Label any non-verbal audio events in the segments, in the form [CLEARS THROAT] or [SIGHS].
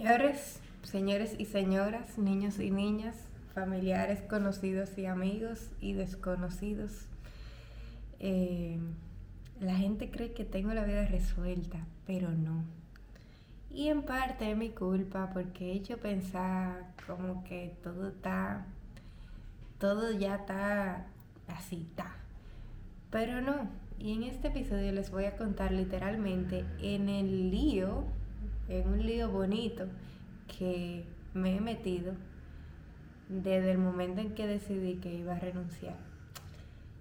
Señores, señores y señoras, niños y niñas, familiares, conocidos y amigos y desconocidos. Eh, la gente cree que tengo la vida resuelta, pero no. Y en parte es mi culpa porque he hecho pensar como que todo está, todo ya está así, está. Pero no. Y en este episodio les voy a contar literalmente en el lío en un lío bonito que me he metido desde el momento en que decidí que iba a renunciar.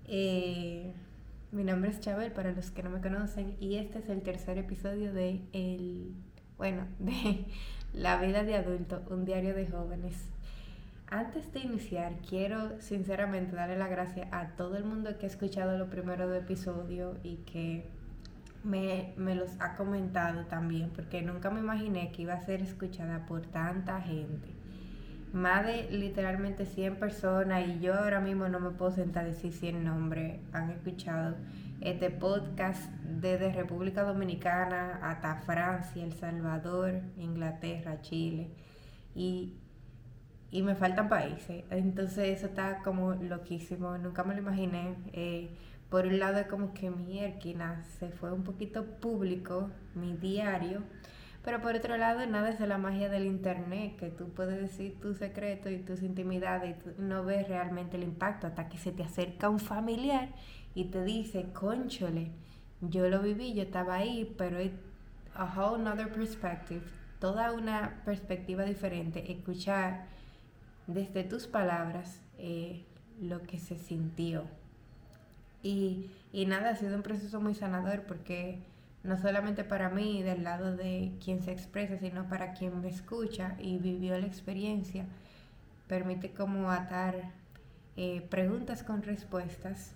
Eh, mi nombre es Chabel, para los que no me conocen, y este es el tercer episodio de el, bueno, [LAUGHS] de La vida de adulto, un diario de jóvenes. Antes de iniciar, quiero sinceramente darle la gracia a todo el mundo que ha escuchado los primeros dos episodios y que me, los ha comentado también, porque nunca me imaginé que iba a ser escuchada por tanta gente. Más de literalmente 100 personas y yo ahora mismo no me puedo sentar a decir 100 nombres han escuchado este podcast desde República Dominicana hasta Francia, El Salvador, Inglaterra, Chile y, y me faltan países. Entonces eso está como loquísimo, nunca me lo imaginé. Eh, por un lado es como que mi erquina se fue un poquito público, mi diario, pero por otro lado nada es de la magia del internet, que tú puedes decir tus secretos y tus intimidades y tú no ves realmente el impacto hasta que se te acerca un familiar y te dice, conchole, yo lo viví, yo estaba ahí, pero es a whole other perspective, toda una perspectiva diferente, escuchar desde tus palabras eh, lo que se sintió y, nada, ha sido un proceso muy sanador porque no solamente para mí del lado de quien se expresa, sino para quien me escucha y vivió la experiencia, permite como atar eh, preguntas con respuestas.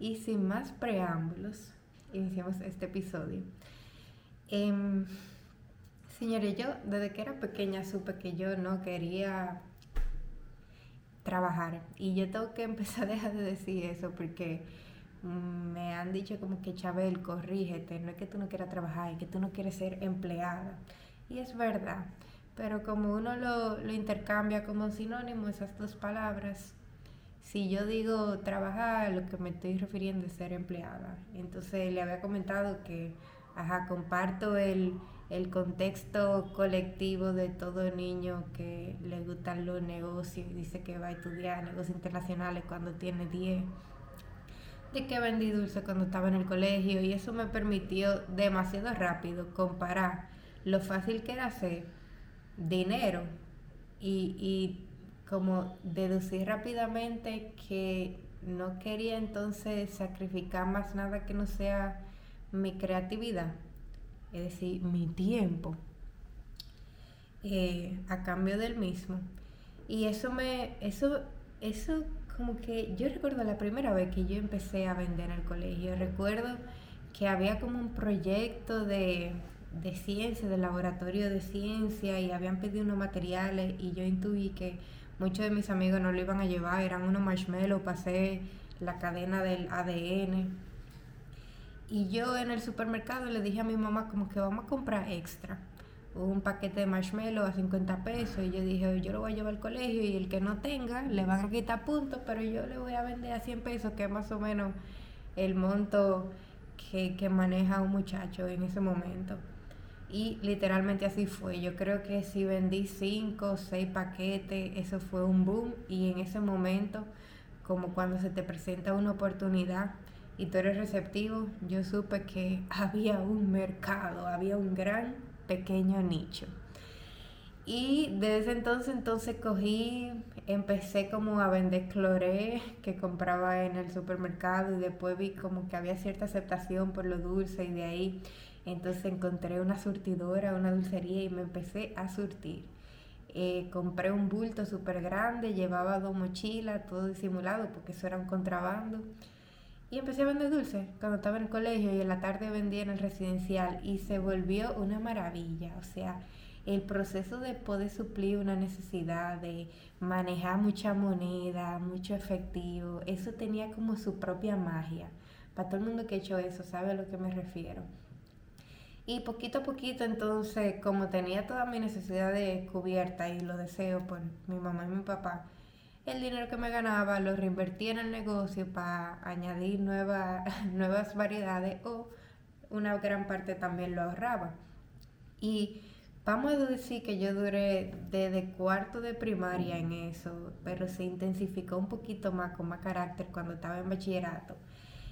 Y sin más preámbulos, iniciamos este episodio. Eh, señores, yo desde que era pequeña supe que yo no quería trabajar. Y yo tengo que [LAUGHS] empezar a dejar de decir eso porque me han dicho como que Chabel, corrígete, no es que tú no quieras trabajar, es que tú no quieres ser empleada. Y es verdad, pero como uno lo, lo intercambia como sinónimo, esas dos palabras, si yo digo trabajar, lo que me estoy refiriendo es ser empleada. Entonces le había comentado que, ajá, comparto el, el contexto colectivo de todo niño que le gustan los negocios y dice que va a estudiar negocios internacionales cuando tiene 10 de que vendí dulce cuando estaba en el colegio y eso me permitió demasiado rápido comparar lo fácil que era hacer dinero y, y como deducir rápidamente que no quería entonces sacrificar más nada que no sea mi creatividad, es decir, mi tiempo, eh, a cambio del mismo. Y eso me, eso, eso como que yo recuerdo la primera vez que yo empecé a vender en el colegio, recuerdo que había como un proyecto de, de ciencia, de laboratorio de ciencia y habían pedido unos materiales y yo intuí que muchos de mis amigos no lo iban a llevar, eran unos marshmallows, pasé la cadena del ADN. Y yo en el supermercado le dije a mi mamá como que vamos a comprar extra un paquete de marshmallow a 50 pesos y yo dije, yo lo voy a llevar al colegio y el que no tenga le van a quitar puntos, pero yo le voy a vender a 100 pesos, que es más o menos el monto que, que maneja un muchacho en ese momento. Y literalmente así fue. Yo creo que si vendí 5 o 6 paquetes, eso fue un boom. Y en ese momento, como cuando se te presenta una oportunidad y tú eres receptivo, yo supe que [LAUGHS] había un mercado, había un gran pequeño nicho. Y desde entonces entonces cogí, empecé como a vender cloré que compraba en el supermercado y después vi como que había cierta aceptación por lo dulce y de ahí entonces encontré una surtidora, una dulcería y me empecé a surtir. Eh, compré un bulto súper grande, llevaba dos mochilas, todo disimulado porque eso era un contrabando. Y empecé a vender dulce cuando estaba en el colegio y en la tarde vendía en el residencial y se volvió una maravilla. O sea, el proceso de poder suplir una necesidad, de manejar mucha moneda, mucho efectivo, eso tenía como su propia magia. Para todo el mundo que ha hecho eso sabe a lo que me refiero. Y poquito a poquito, entonces, como tenía toda mi necesidad de cubierta y los deseos por mi mamá y mi papá, el dinero que me ganaba lo reinvertía en el negocio para añadir [LAUGHS] nuevas variedades o una gran parte también lo ahorraba. Y vamos a decir que yo duré desde cuarto de primaria en eso, pero se intensificó un poquito más con más carácter cuando estaba en bachillerato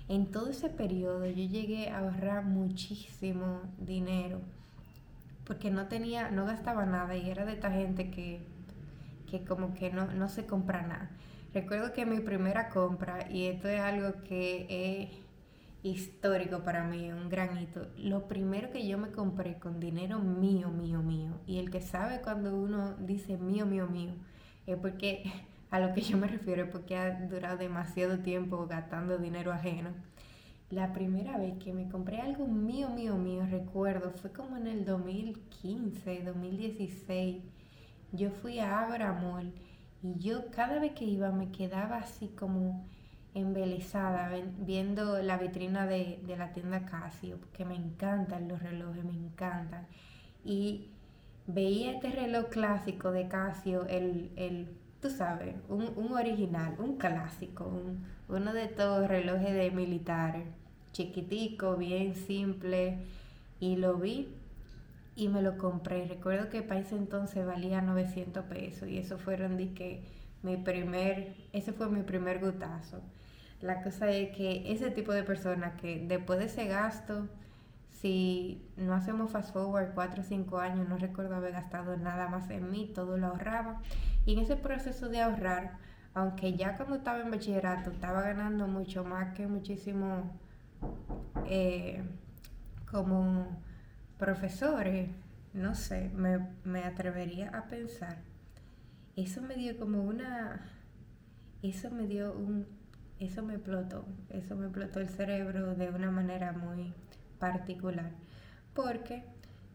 en todo ese periodo yo llegué a ahorrar muchísimo dinero porque no tenía, no gastaba nada y era de esta gente que, que como que no, no se compra nada. Recuerdo que mi primera compra, y esto es algo que es histórico para mí, un gran hito, lo primero que yo me compré con dinero mío, mío, mío, y el que sabe cuando uno dice mío, mío, mío, es porque [LAUGHS] a lo que yo me refiero es porque ha durado demasiado tiempo gastando dinero ajeno. La primera vez que me compré algo mío, mío, mío, recuerdo, fue como en el 2015, 2016. Yo fui a Abramol y yo cada vez que iba me quedaba así como embelesada viendo la vitrina de, la tienda Casio, porque me encantan los relojes, me encantan. Y veía este reloj clásico de Casio, el, el tú sabes, un, original, un clásico, uno de estos relojes de militares, chiquitico, bien simple, y lo vi y me lo compré. Recuerdo que para ese entonces valía 900 pesos y eso fueron de que mi primer, ese fue mi primer gutazo. La cosa es que ese tipo de personas que después de ese gasto, si no hacemos fast forward 4 o 5 años, no recuerdo haber gastado nada más en mí, todo lo ahorraba. Y en ese proceso de ahorrar, aunque ya cuando estaba en bachillerato estaba ganando mucho más que muchísimo eh, como profesores, no sé, me, me atrevería a pensar. Eso me dio como una, eso me dio un, eso me explotó, eso me explotó el cerebro de una manera muy particular, porque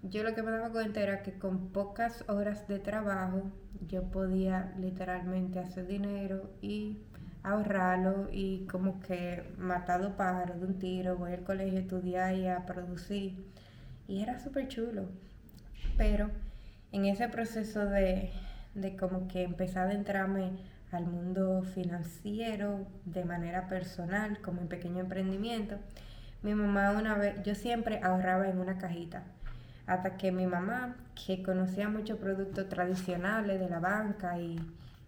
yo lo que me daba cuenta era que con pocas horas de trabajo yo podía literalmente hacer dinero y ahorrarlo y como que matado pájaros de un tiro, voy al colegio a estudiar y a producir. Y era súper chulo. Pero en ese proceso de, de como que empezar a entrarme al mundo financiero de manera personal, como en pequeño emprendimiento, mi mamá una vez, yo siempre ahorraba en una cajita. Hasta que mi mamá, que conocía muchos productos tradicionales de la banca y,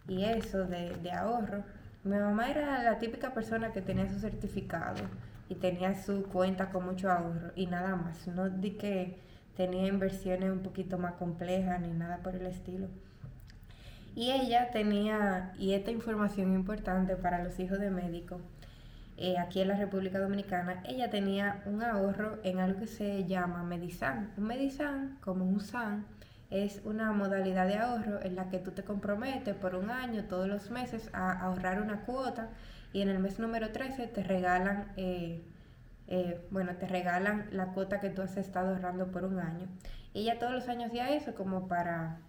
eso de, de, ahorro, mi mamá era la típica persona que tenía su certificado y tenía su cuenta con mucho ahorro y nada más. No di que tenía inversiones un poquito más complejas ni nada por el estilo. Y ella tenía, y esta información importante para los hijos de médicos, eh, aquí en la República Dominicana, ella tenía un ahorro en algo que se llama Medisan. Un Medisan, como un SAN, es una modalidad de ahorro en la que tú te comprometes por un año, todos los meses, a ahorrar una cuota y en el mes número 13 te regalan, eh, eh, bueno, te regalan la cuota que tú has estado ahorrando por un año. Y ella todos los años hacía eso como para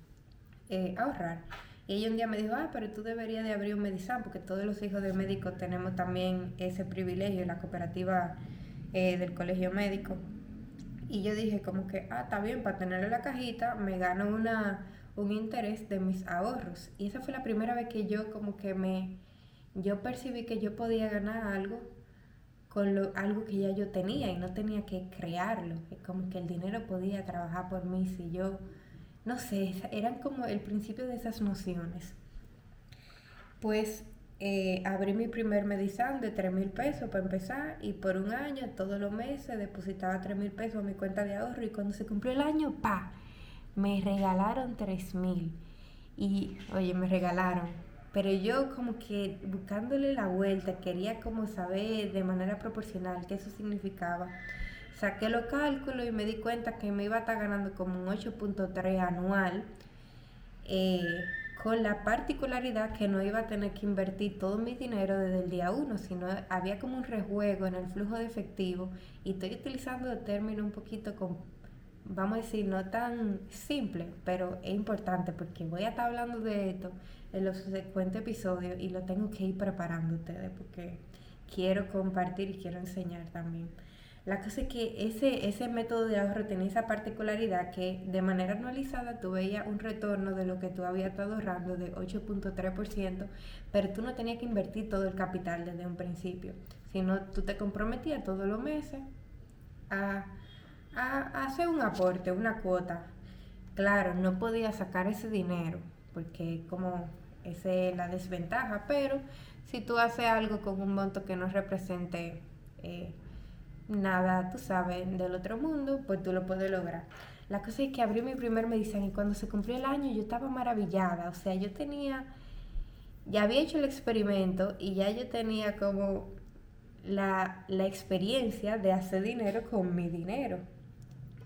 ahorrar. Y ella un día me dijo, ah, pero tú deberías de abrir un Medizan, porque todos los hijos de médicos tenemos también ese privilegio en la cooperativa eh, del colegio médico. Y yo dije como que, ah, está bien, para tenerlo en la cajita me gano una, un interés de mis ahorros. Y esa fue la primera vez que yo como que me, yo percibí que yo podía ganar algo con lo, algo que ya yo tenía y no tenía que crearlo. Como que el dinero podía trabajar por mí si yo no sé, eran como el principio de esas nociones. Pues eh, abrí mi primer medizán de 3 mil pesos para empezar y por un año, todos los meses, depositaba 3 mil pesos a mi cuenta de ahorro y cuando se cumplió el año, pa, me regalaron 3 mil. Y, oye, me regalaron. Pero yo como que buscándole la vuelta, quería como saber de manera proporcional qué eso significaba. Saqué los cálculos y me di cuenta que me iba a estar ganando como un 8.3 anual, eh, con la particularidad que no iba a tener que invertir todo mi dinero desde el día 1, sino había como un rejuego en el flujo de efectivo y estoy utilizando el término un poquito con, vamos a decir, no tan simple, pero es importante porque voy a estar hablando de esto en los subsecuentes episodios y lo tengo que ir preparando ustedes porque quiero compartir y quiero enseñar también. La cosa es que ese, ese método de ahorro tenía esa particularidad que de manera anualizada tú veías un retorno de lo que tú habías estado ahorrando de 8.3%, pero tú no tenías que invertir todo el capital desde un principio, sino tú te comprometías todos los meses a, a hacer un aporte, una cuota. Claro, no podías sacar ese dinero, porque como esa es la desventaja, pero si tú haces algo con un monto que no represente... Eh, nada, tú sabes, del otro mundo, pues tú lo puedes lograr. La cosa es que abrí mi primer medicina y cuando se cumplió el año yo estaba maravillada, o sea, yo tenía, ya había hecho el experimento y ya yo tenía como la, la experiencia de hacer dinero con mi dinero.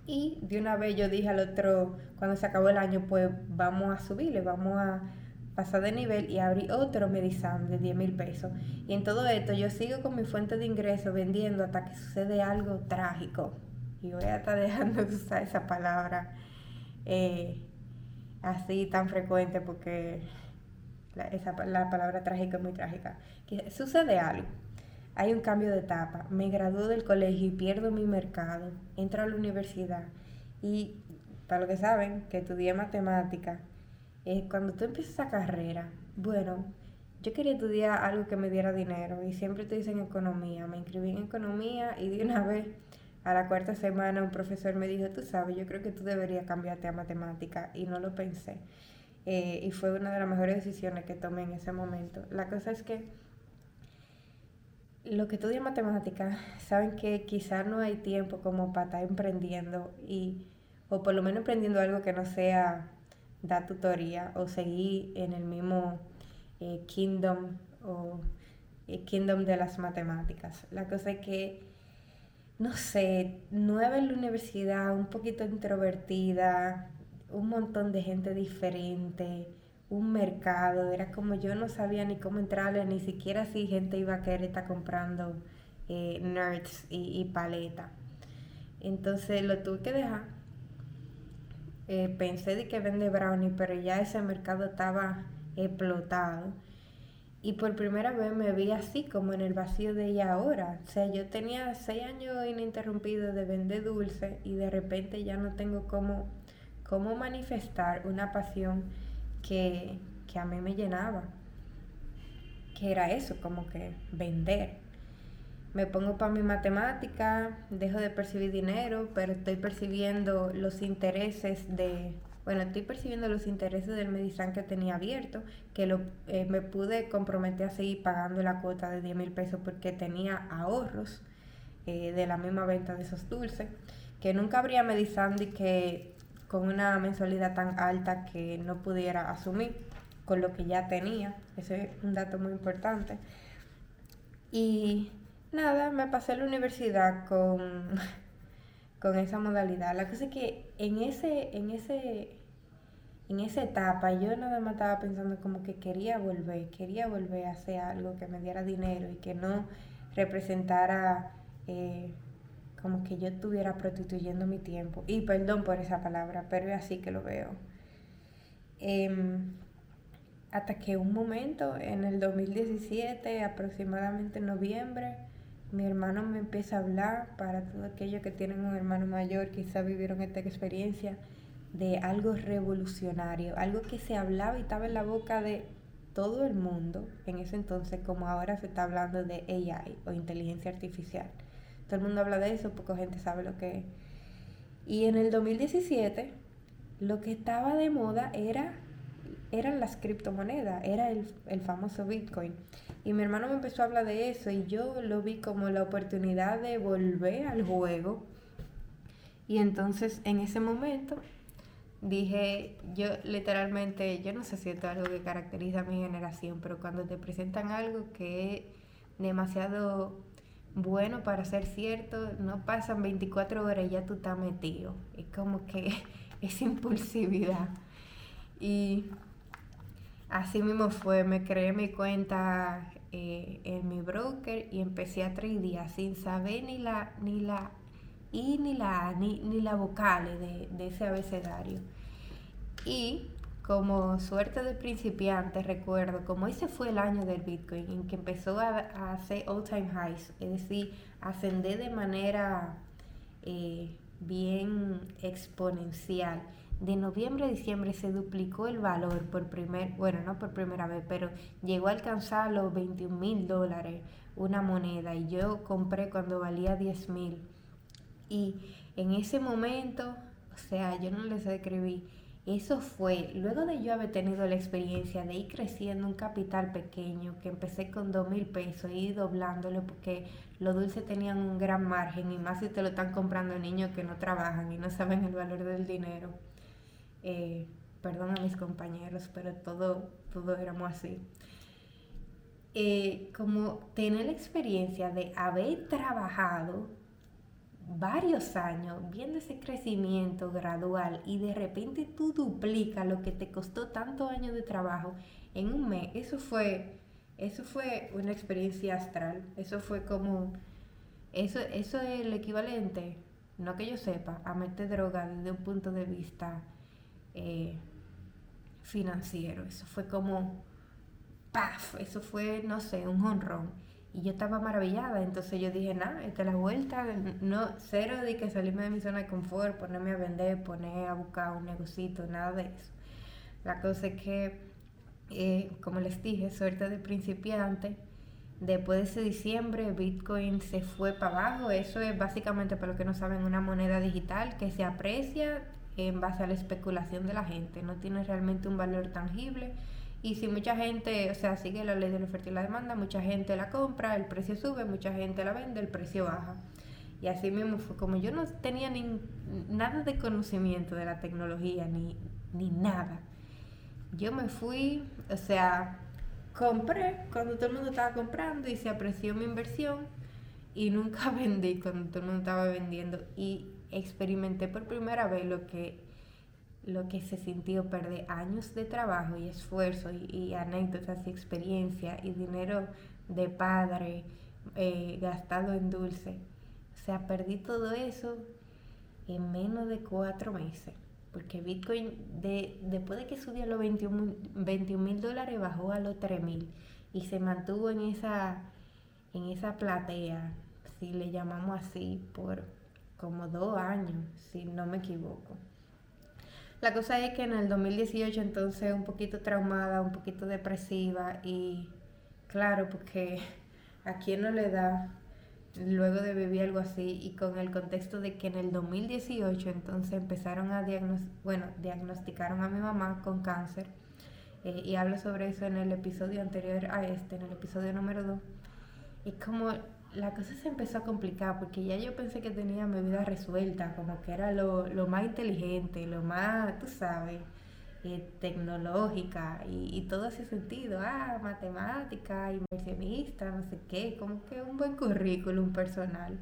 Y de una vez yo dije al otro, cuando se acabó el año, pues vamos a subirle, vamos a pasar de nivel y abrí otro Medizam de 10 mil pesos. Y en todo esto yo sigo con mi fuente de ingreso vendiendo hasta que sucede algo trágico. Y voy a estar dejando [LAUGHS] de usar esa palabra eh, así tan frecuente porque la, esa, la palabra trágica es muy trágica. Que sucede algo. Hay un cambio de etapa. Me gradúo del colegio y pierdo mi mercado. Entro a la universidad. Y para lo que saben, que estudié matemática eh, cuando tú empiezas esa carrera, bueno, yo quería estudiar algo que me diera dinero y siempre te dicen economía. Me inscribí en economía y de una vez a la cuarta semana un profesor me dijo, tú sabes, yo creo que tú deberías cambiarte a matemática y no lo pensé. Eh, y fue una de las mejores decisiones que tomé en ese momento. La cosa es que lo que estudian matemática saben que quizás no hay tiempo como para estar emprendiendo y o por lo menos emprendiendo algo que no sea dar tutoría o seguir en el mismo eh, kingdom o eh, kingdom de las matemáticas. La cosa es que, no sé, nueva en la universidad, un poquito introvertida, un montón de gente diferente, un mercado, era como yo no sabía ni cómo entrarle, ni siquiera si gente iba a querer estar comprando eh, nerds y, y paleta. Entonces lo tuve que dejar eh, pensé de que vende brownie, pero ya ese mercado estaba explotado. Y por primera vez me vi así, como en el vacío de ella ahora. O sea, yo tenía seis años ininterrumpidos de vender dulce y de repente ya no tengo cómo, cómo manifestar una pasión que, que a mí me llenaba. Que era eso, como que vender me pongo para mi matemática, dejo de percibir dinero, pero estoy percibiendo los intereses de, bueno, estoy percibiendo los intereses del Medizan que tenía abierto, que lo, eh, me pude comprometer a seguir pagando la cuota de 10 mil pesos porque tenía ahorros eh, de la misma venta de esos dulces, que nunca habría Medizan que con una mensualidad tan alta que no pudiera asumir con lo que ya tenía. Ese es un dato muy importante. Y Nada, me pasé a la universidad con, [LAUGHS] con esa modalidad. La cosa es que en ese, en ese, en esa etapa yo nada más estaba pensando como que quería volver, quería volver a hacer algo que me diera dinero y que no representara eh, como que yo estuviera prostituyendo mi tiempo. Y perdón por esa palabra, pero es así que lo veo. Em, hasta que un momento, en el 2017, aproximadamente en noviembre, mi hermano me empieza a hablar, para todos aquellos que tienen un hermano mayor, quizás vivieron esta experiencia, de algo revolucionario, algo que se hablaba y estaba en la boca de todo el mundo en ese entonces, como ahora se está hablando de AI o inteligencia artificial. Todo el mundo habla de eso, poca gente sabe lo que es. Y en el 2017, lo que estaba de moda era, eran las criptomonedas, era el, el famoso Bitcoin. Y mi hermano me empezó a hablar de eso y yo lo vi como la oportunidad de volver al juego. Y entonces en ese momento dije, yo literalmente, yo no sé si esto es algo que caracteriza a mi generación, pero cuando te presentan algo que es demasiado bueno para ser cierto, no pasan 24 horas y ya tú estás metido. Es como que [LAUGHS] es impulsividad. Y así mismo fue, me creé mi cuenta eh, en mi broker y empecé a días sin saber ni la, ni la I ni la A, ni, ni la vocales de, de ese abecedario. Y como suerte de principiante, recuerdo, como ese fue el año del Bitcoin, en que empezó a, hacer all-time highs, es decir, ascender de manera eh, bien exponencial. De noviembre a diciembre se duplicó el valor por primer, bueno, no por primera vez, pero llegó a alcanzar los 21 mil dólares una moneda y yo compré cuando valía 10 mil. Y en ese momento, o sea, yo no les escribí, eso fue, luego de yo haber tenido la experiencia de ir creciendo un capital pequeño, que empecé con dos mil pesos, y doblándolo porque los dulces tenían un gran margen, y más si te lo están comprando niños que no trabajan y no saben el valor del dinero. Eh, perdón a mis compañeros, pero todo, todo éramos así. Eh, como tener la experiencia de haber trabajado varios años viendo ese crecimiento gradual y de repente tú duplicas lo que te costó tantos años de trabajo en un mes, eso fue, eso fue una experiencia astral, eso fue como, eso, eso es el equivalente, no que yo sepa, a meter droga desde un punto de vista eh, financiero, eso fue como, paf, eso fue, no sé, un honrón. Y yo estaba maravillada, entonces yo dije, nada, esta es la vuelta, no, cero de que salirme de mi zona de confort, ponerme a vender, poner a buscar un negocito, nada de eso. La cosa es que, eh, como les dije, suerte de principiante, después de ese diciembre Bitcoin se fue para abajo, eso es básicamente, para los que no saben, una moneda digital que se aprecia en base a la especulación de la gente, no tiene realmente un valor tangible y si mucha gente, o sea, sigue la ley de la oferta y la demanda, mucha gente la compra, el precio sube, mucha gente la vende, el precio baja. Y así mismo fue como yo no tenía ni, nada de conocimiento de la tecnología, ni, ni nada. Yo me fui, o sea, compré cuando todo el mundo estaba comprando y se apreció mi inversión y nunca [LAUGHS] vendí cuando todo el mundo estaba vendiendo y experimenté por primera vez lo que lo que se sintió perder años de trabajo y esfuerzo y, anécdotas y experiencia y dinero de padre eh, gastado en dulce. O sea, perdí todo eso en menos de cuatro meses. Porque Bitcoin, de, después de que subió a los 21 mil dólares, bajó a los 3 mil. Y se mantuvo en esa, en esa platea, si le llamamos así, por como dos años, si no me equivoco. La cosa es que en el 2018 entonces un poquito traumada, un poquito depresiva y claro, porque [LAUGHS] a quién no le da luego de vivir algo así y con el contexto de que en el 2018 entonces empezaron a diagnosticar, bueno, diagnosticaron a mi mamá con cáncer eh, y hablo sobre eso en el episodio anterior a este, en el episodio número 2. Y como la cosa se empezó a complicar porque ya yo pensé que tenía mi vida resuelta, como que era lo, más inteligente, lo más, tú sabes, eh, tecnológica y, todo ese sentido, ah, matemática, inversionista, no sé qué, como que un buen currículum personal.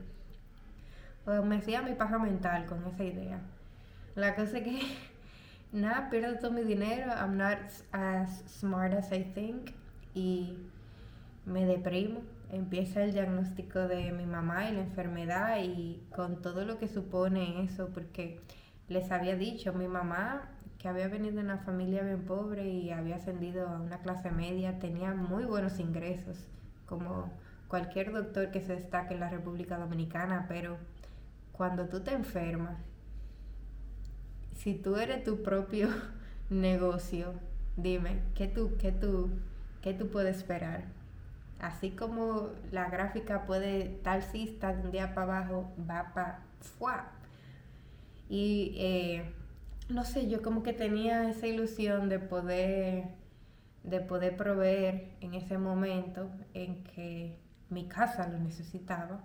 O me hacía mi paja mental con esa idea. La cosa es que, [LAUGHS] nada, pierdo todo mi dinero, I'm not as smart as I think y me deprimo empieza el diagnóstico de mi mamá y la enfermedad y con todo lo que supone eso, porque les había dicho, mi mamá, que había venido de una familia bien pobre y había ascendido a una clase media, tenía muy buenos ingresos, como cualquier doctor que se destaque en la República Dominicana, pero cuando tú te enfermas, si tú eres tu propio [LAUGHS] negocio, dime, ¿qué tú, qué tú, qué tú puedes esperar? Así como la gráfica puede tal cista de un día para abajo, va para fuá. Y eh, no sé, yo como que tenía esa ilusión de poder, de poder proveer en ese momento en que mi casa lo necesitaba,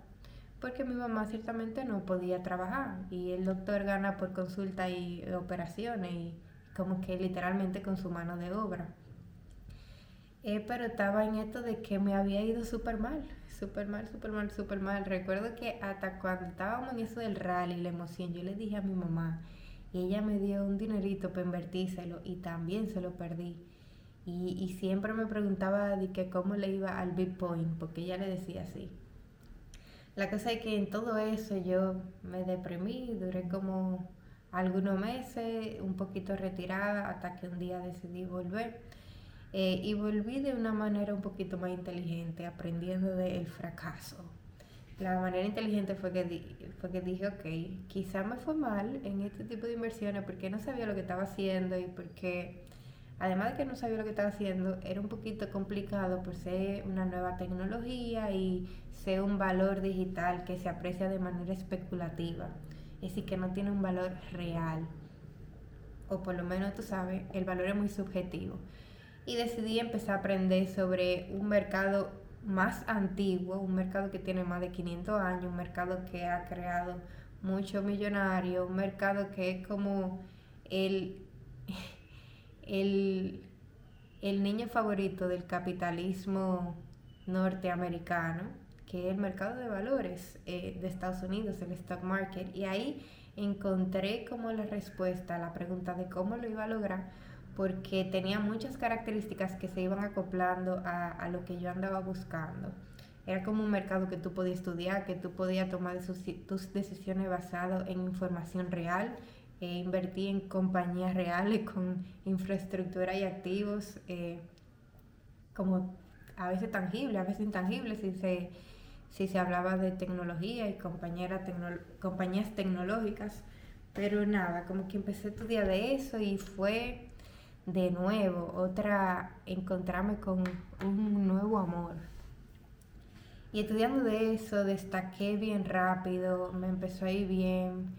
porque mi mamá ciertamente no podía trabajar y el doctor gana por consulta y operaciones y como que literalmente con su mano de obra. Eh, pero estaba en esto de que me había ido súper mal, súper mal, súper mal, súper mal. Recuerdo que hasta cuando estábamos en eso del rally, la emoción, yo le dije a mi mamá y ella me dio un dinerito para invertírselo y también se lo perdí. Y, y siempre me preguntaba de que cómo le iba al Bitcoin, porque ella le decía así. La cosa es que en todo eso yo me deprimí, duré como algunos meses, un poquito retirada, hasta que un día decidí volver. Eh, y volví de una manera un poquito más inteligente, aprendiendo del fracaso. La manera inteligente fue que, fue que dije, ok, quizá me fue mal en este tipo de inversiones porque no sabía lo que estaba haciendo y porque, además de que no sabía lo que estaba haciendo, era un poquito complicado por ser una nueva tecnología y ser un valor digital que se aprecia de manera especulativa, es decir, que no tiene un valor real. O por lo menos tú sabes, el valor es muy subjetivo y decidí empezar a aprender sobre un mercado más antiguo, un mercado que tiene más de 500 años, un mercado que ha creado muchos millonarios, un mercado que es como el, [LAUGHS] el, el niño favorito del capitalismo norteamericano, que es el mercado de valores eh, de Estados Unidos, el stock market. Y ahí encontré como la respuesta a la pregunta de cómo lo iba a lograr porque tenía muchas características que se iban acoplando a, lo que yo andaba buscando. Era como un mercado que tú podías estudiar, que tú podías tomar tus decisiones basadas en información real, e invertir en compañías reales [LAUGHS] con infraestructura y activos, eh, como a veces tangibles, a veces intangibles, si se, si se hablaba de tecnología y compañías tecnológicas. Pero nada, como que empecé a estudiar de eso y fue de nuevo, otra, encontrarme con un nuevo amor. Y estudiando de eso, destaqué bien rápido, me empezó a ir bien.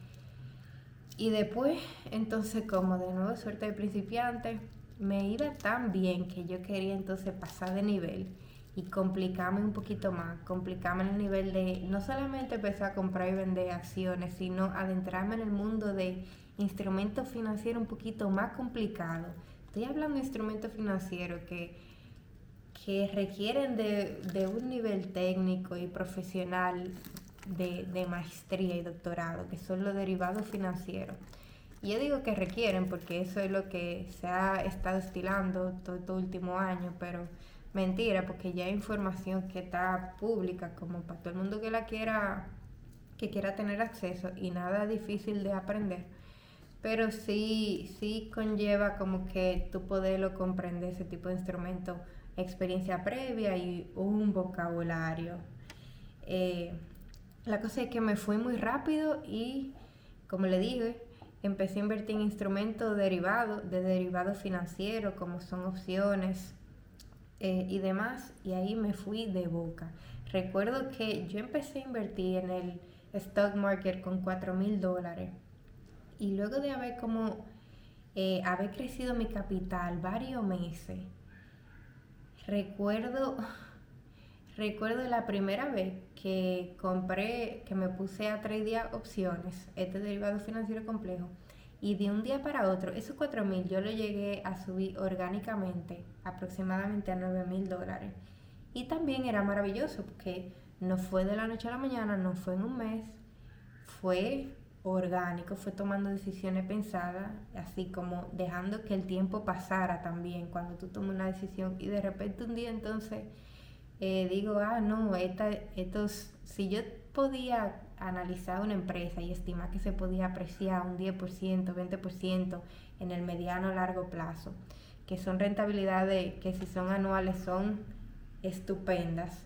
Y después, entonces, como de nuevo suerte de principiante, me iba tan bien que yo quería entonces pasar de nivel y complicarme un poquito más, complicarme en el nivel de no solamente empezar a comprar y vender acciones, sino adentrarme en el mundo de instrumentos financieros un poquito más complicado Estoy hablando de instrumentos financieros que, que requieren de, un nivel técnico y profesional de, maestría y doctorado, que son los derivados financieros. Y yo digo que requieren porque eso es lo que se ha estado estilando todo este último año, pero mentira, porque ya hay información que está pública como para todo el mundo que la quiera, que quiera tener acceso y nada difícil de aprender pero sí, sí conlleva como que tú poderlo comprender ese tipo de instrumento, experiencia previa y un vocabulario. Eh, la cosa es que me fui muy rápido y, como le dije, empecé a invertir en instrumentos derivados, de derivados financieros, como son opciones eh, y demás, y ahí me fui de boca. Recuerdo que yo empecé a invertir en el stock market con 4 mil dólares y luego de haber como eh, haber crecido mi capital varios meses, recuerdo, [LAUGHS] recuerdo la primera vez que compré, que me puse a tradear opciones, este derivado financiero complejo, y de un día para otro, esos 4 mil yo lo llegué a subir orgánicamente aproximadamente a 9 mil dólares. Y también era maravilloso porque no fue de la noche a la mañana, no fue en un mes, fue orgánico, fue tomando decisiones pensadas, así como dejando que el tiempo pasara también. Cuando tú tomas una decisión y de repente un día entonces eh, digo, ah, no, esta, estos, si yo podía analizar una empresa y estimar que se podía apreciar un 10%, 20% en el mediano o largo plazo, que son rentabilidades que si son anuales son estupendas,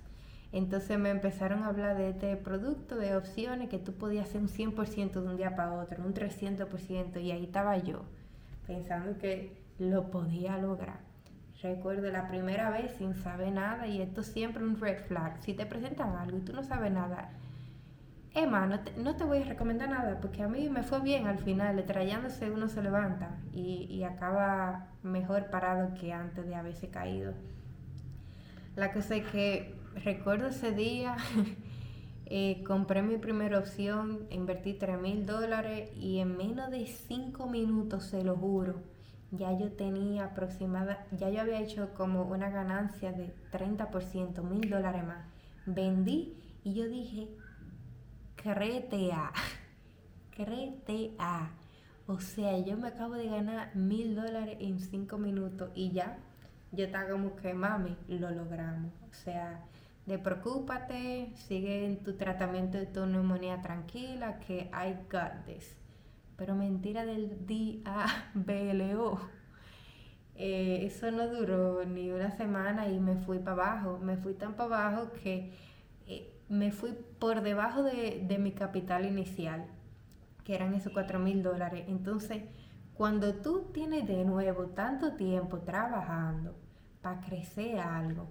entonces me empezaron a hablar de este producto, de opciones, que tú podías hacer un 100% de un día para otro, un 300%, y ahí estaba yo, pensando que lo podía lograr. Recuerdo la primera vez sin saber nada, y esto siempre un red flag. Si te presentan algo y tú no sabes nada, Emma, no te, no te voy a recomendar nada, porque a mí me fue bien al final, trayéndose uno se levanta y, y acaba mejor parado que antes de haberse caído. La cosa es que recuerdo ese día, [LAUGHS] eh, compré mi primera opción, invertí 3 mil dólares y en menos de 5 minutos, se lo juro, ya yo tenía aproximada, ya yo había hecho como una ganancia de 30%, mil dólares más. Vendí y yo dije, créete a, [LAUGHS] créete a. O sea, yo me acabo de ganar mil dólares en 5 minutos y ya, yo estaba como que, mami, lo logramos. O sea, de preocúpate, sigue en tu tratamiento de tu neumonía tranquila, que I got this. pero mentira del D-A-B-L-O. Eh, eso no duró ni una semana y me fui para abajo. Me fui tan para abajo que eh, me fui por debajo de, de, mi capital inicial, que eran esos 4 mil dólares. Entonces, cuando tú tienes de nuevo tanto tiempo trabajando para crecer algo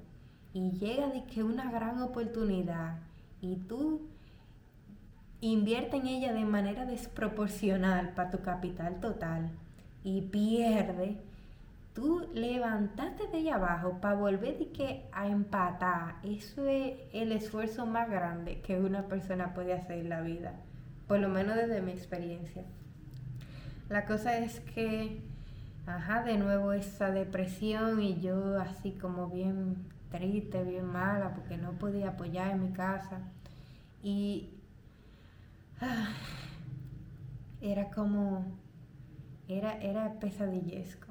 y llega de que una gran oportunidad y tú inviertes en ella de manera desproporcional para tu capital total y pierde tú levantaste de ahí abajo para volver de que a empatar, eso es el esfuerzo más grande que una persona puede hacer en la vida, por lo menos desde mi experiencia. La cosa es que, ajá, de nuevo esa depresión y yo así como bien triste, bien mala, porque no podía apoyar en mi casa. Y [SIGHS] era como, era, era pesadillesco.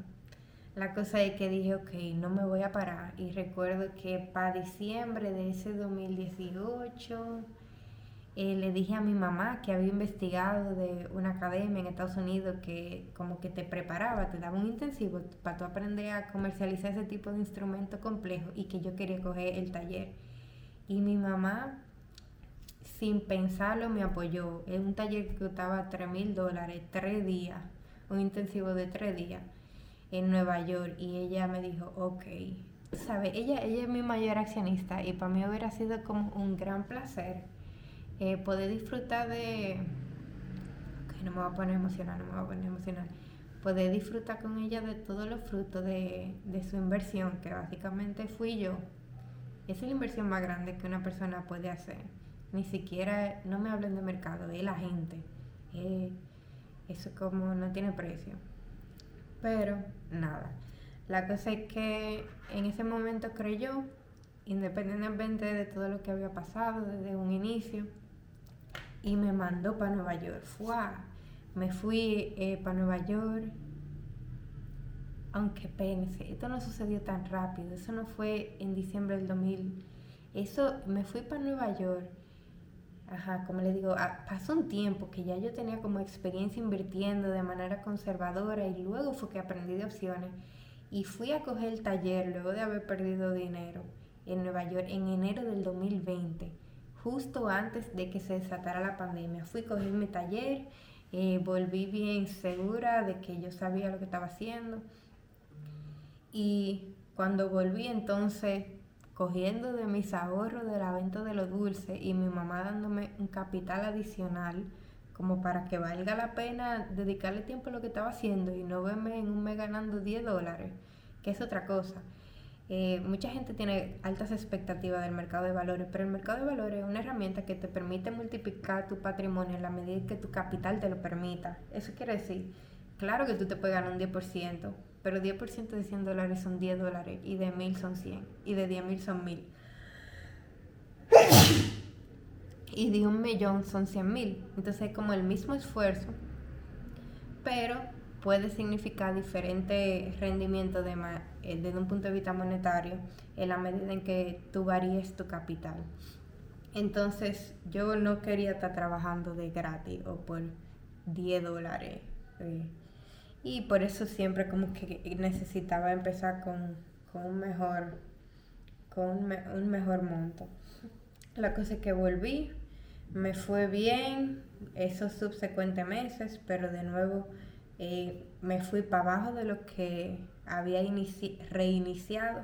La cosa es que dije, ok, no me voy a parar. Y recuerdo que para diciembre de ese 2018 eh, le dije a mi mamá que había investigado de una academia en Estados Unidos que como que te preparaba, te daba un intensivo para tú aprender a comercializar ese tipo de instrumento complejo y que yo quería coger el taller. Y mi mamá, sin pensarlo, me apoyó. Es un taller que costaba 3 mil dólares, tres días, un intensivo de tres días en Nueva York y ella me dijo, ok, sabe, ella, ella es mi mayor accionista y para mí hubiera sido como un gran placer eh, poder disfrutar de... Ok, no me voy a poner emocional, no me voy a poner emocional. Poder disfrutar con ella de todos los frutos de, de su inversión, que básicamente fui yo. Esa es la inversión más grande que una persona puede hacer. Ni siquiera, no me hablen de mercado, es la gente. Eh, eso como no tiene precio. Pero nada. La cosa es que en ese momento creyó, independientemente de todo lo que había pasado desde un inicio, y me mandó para Nueva York. ¡Fua! Me fui eh, para Nueva York. Aunque pense, esto no sucedió tan rápido. Eso no fue en diciembre del 2000. Eso, me fui para Nueva York Ajá, como le digo, ah, pasó un tiempo que ya yo tenía como experiencia invirtiendo de manera conservadora y luego fue que aprendí de opciones y fui a coger el taller luego de haber perdido dinero en Nueva York en enero del 2020, justo antes de que se desatara la pandemia. Fui a coger mi taller, eh, volví bien segura de que yo sabía lo que estaba haciendo y cuando volví entonces cogiendo de mis ahorros de la venta de los dulces y mi mamá dándome un capital adicional como para que valga la pena dedicarle tiempo a lo que estaba haciendo y no verme en un mes ganando 10 dólares, que es otra cosa. Eh, mucha gente tiene altas expectativas del mercado de valores, pero el mercado de valores es una herramienta que te permite multiplicar tu patrimonio en la medida que tu capital te lo permita. Eso quiere decir, claro que tú te puedes ganar un 10%, pero 10% de 100 dólares son 10 dólares y de 1000 son 100 y de 10 mil son 1000. [COUGHS] y de un millón son 100 mil. Entonces es como el mismo esfuerzo, pero puede significar diferente rendimiento de eh, desde un punto de vista monetario en la medida en que tú varíes tu capital. Entonces yo no quería estar trabajando de gratis o por 10 dólares. Eh, y por eso siempre como que necesitaba empezar con, un mejor con un, mejor monto. La cosa es que volví, me fue bien esos subsecuentes meses, pero de nuevo eh, me fui para abajo de lo que había reiniciado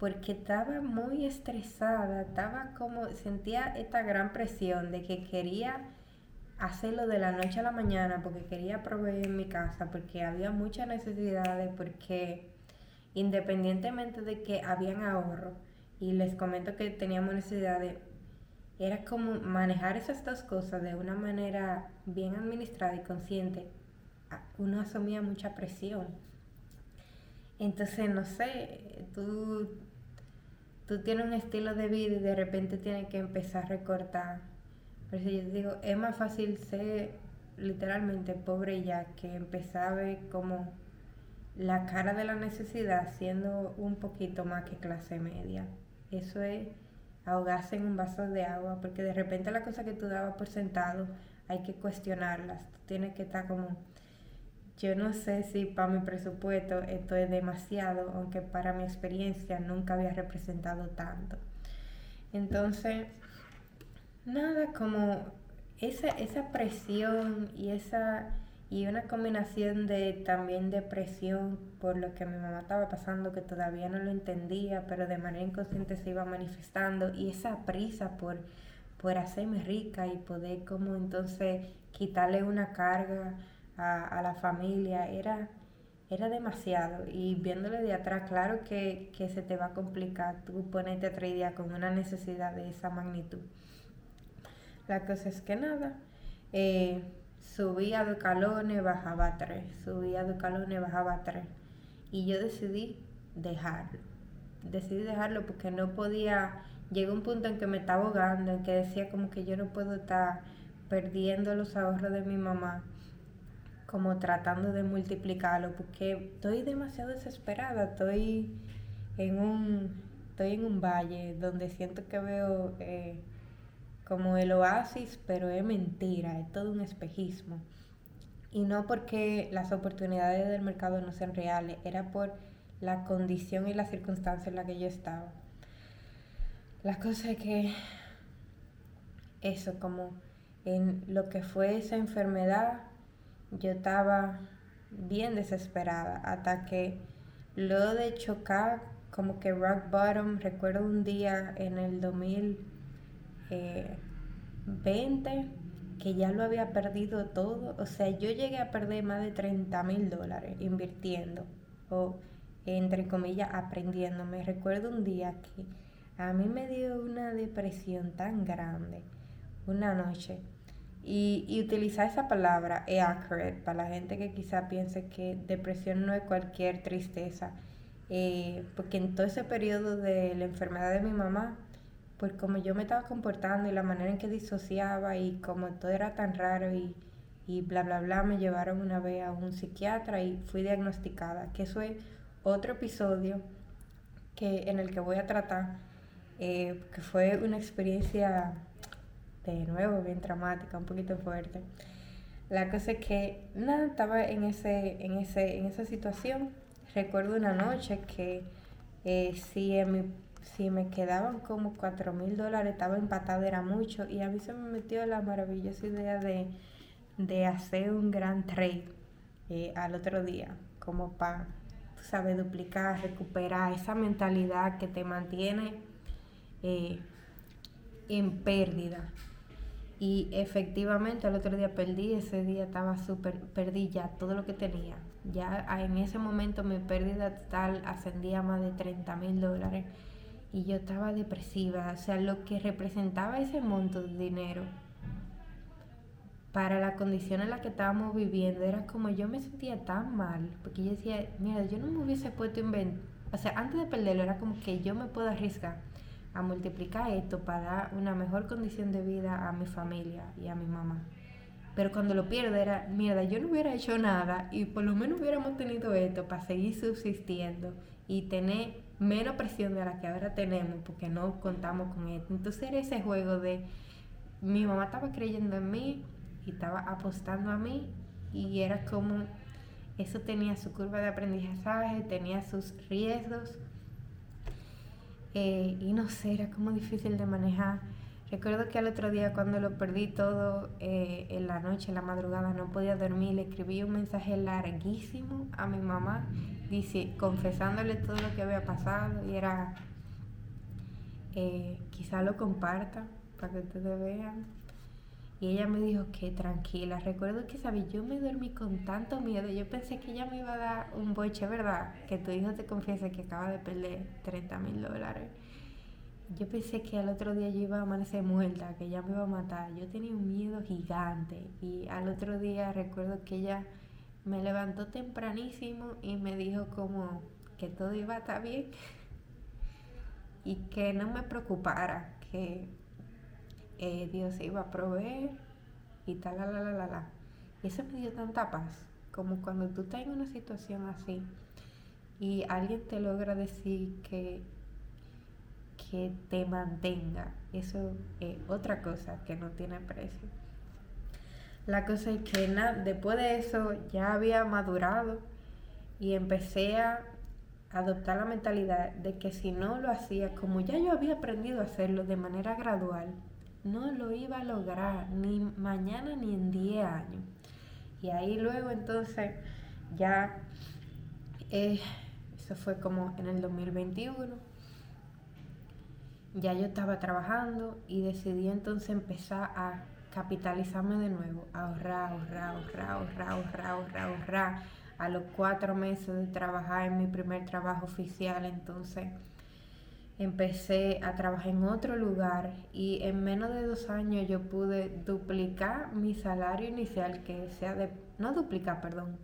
porque estaba muy estresada, estaba como, sentía esta gran presión de que quería hacerlo de la noche a la mañana porque quería proveer mi casa, porque había muchas necesidades, porque independientemente de que habían ahorro, y les comento que teníamos necesidades, era como manejar esas dos cosas de una manera bien administrada y consciente. Uno asumía mucha presión. Entonces, no sé, tú, tú tienes un estilo de vida y de repente tienes que empezar a recortar por eso yo digo, es más fácil ser literalmente pobre ya que empezar a ver como la cara de la necesidad siendo un poquito más que clase media. Eso es ahogarse en un vaso de agua, porque de repente la cosa que tú dabas por sentado, hay que cuestionarlas. Tienes que estar como, yo no sé si para mi presupuesto esto es demasiado, aunque para mi experiencia nunca había representado tanto. Entonces, nada, como esa, esa presión y esa y una combinación de también depresión por lo que mi mamá estaba pasando que todavía no lo entendía pero de manera inconsciente se iba manifestando y esa prisa por, por hacerme rica y poder como entonces quitarle una carga a, la familia era, era demasiado y viéndole de atrás claro que, se te va a complicar tú ponerte a día con una necesidad de esa magnitud la cosa es que nada eh, subía de calones, bajaba tres, subía de calones, bajaba tres. Y yo decidí dejarlo. Decidí dejarlo porque no podía, llegó un punto en que me estaba ahogando, en que decía como que yo no puedo estar perdiendo los ahorros de mi mamá, como tratando de multiplicarlo, porque estoy demasiado desesperada, estoy en un, estoy en un valle donde siento que veo eh, como el oasis, pero es mentira, es todo un espejismo. Y no porque las oportunidades del mercado no sean reales, era por la condición y la circunstancia en la que yo estaba. La cosa es que eso, como en lo que fue esa enfermedad, yo estaba bien desesperada hasta que luego de chocar, como que rock bottom, recuerdo un día en el 2000 20, que ya lo había perdido todo. O sea, yo llegué a perder más de 30 mil dólares invirtiendo o, entre comillas, aprendiendo. Me recuerdo un día que a mí me dio una depresión tan grande, una noche. Y, y utilizar esa palabra es accurate para la gente que quizá piense que depresión no es cualquier tristeza. Eh, porque en todo ese periodo de la enfermedad de mi mamá, por cómo yo me estaba comportando y la manera en que disociaba y como todo era tan raro y, y bla, bla, bla, me llevaron una vez a un psiquiatra y fui diagnosticada, que eso es otro episodio que, en el que voy a tratar, eh, que fue una experiencia de nuevo bien traumática, un poquito fuerte. La cosa es que nada, estaba en, ese, en, ese, en esa situación. Recuerdo una noche que eh, sí en si me quedaban como 4 mil dólares, estaba empatado, era mucho. Y a mí se me metió la maravillosa idea de, hacer un gran trade eh, al otro día, como para, sabes, duplicar, recuperar esa mentalidad que te mantiene eh, en pérdida. Y efectivamente al otro día perdí, ese día estaba súper, perdí ya todo lo que tenía. Ya en ese momento mi pérdida total ascendía a más de 30 mil dólares y yo estaba depresiva, o sea, lo que representaba ese monto de dinero para la condición en la que estábamos viviendo era como yo me sentía tan mal, porque yo decía, mira, yo no me hubiese puesto en o sea, antes de perderlo era como que yo me puedo arriesgar a multiplicar esto para dar una mejor condición de vida a mi familia y a mi mamá. Pero cuando lo pierdo era, mierda, yo no hubiera hecho nada y por lo menos hubiéramos tenido esto para seguir subsistiendo y tener menos presión de la que ahora tenemos porque no contamos con esto. Entonces era ese juego de mi mamá estaba creyendo en mí y estaba apostando a mí y era como eso tenía su curva de aprendizaje, tenía sus riesgos eh, y no sé, era como difícil de manejar. Recuerdo que al otro día cuando lo perdí todo eh, en la noche, en la madrugada, no podía dormir, le escribí un mensaje larguísimo a mi mamá dice, confesándole todo lo que había pasado y era, eh, quizá lo comparta para que ustedes vean. Y ella me dijo que tranquila. Recuerdo que, ¿sabes? Yo me dormí con tanto miedo. Yo pensé que ella me iba a dar un boche, ¿verdad? Que tu hijo te confiese que acaba de perder 30 mil dólares. Yo pensé que al otro día yo iba a amanecer muerta, que ella me iba a matar. Yo tenía un miedo gigante. Y al otro día recuerdo que ella me levantó tempranísimo y me dijo como que todo iba a estar bien y que no me preocupara, que eh, Dios iba a proveer y tal, la, la, la, la. Y eso me dio tanta paz, como cuando tú estás en una situación así y alguien te logra decir que, que te mantenga. Eso es otra cosa que no tiene precio. La cosa es que nada, después de eso ya había madurado y empecé a adoptar la mentalidad de que si no lo hacía como ya yo había aprendido a hacerlo de manera gradual, no lo iba a lograr ni mañana ni en 10 años. Y ahí luego entonces ya, eh, eso fue como en el 2021, ya yo estaba trabajando y decidí entonces empezar a capitalizarme de nuevo, ahorrar, ahorrar, ahorrar, ahorrar, ahorrar, ahorrar, ahorrar. A los cuatro meses de trabajar en mi primer trabajo oficial, entonces empecé a trabajar en otro lugar y en menos de dos años yo pude duplicar mi salario inicial, que sea de, no duplicar, perdón,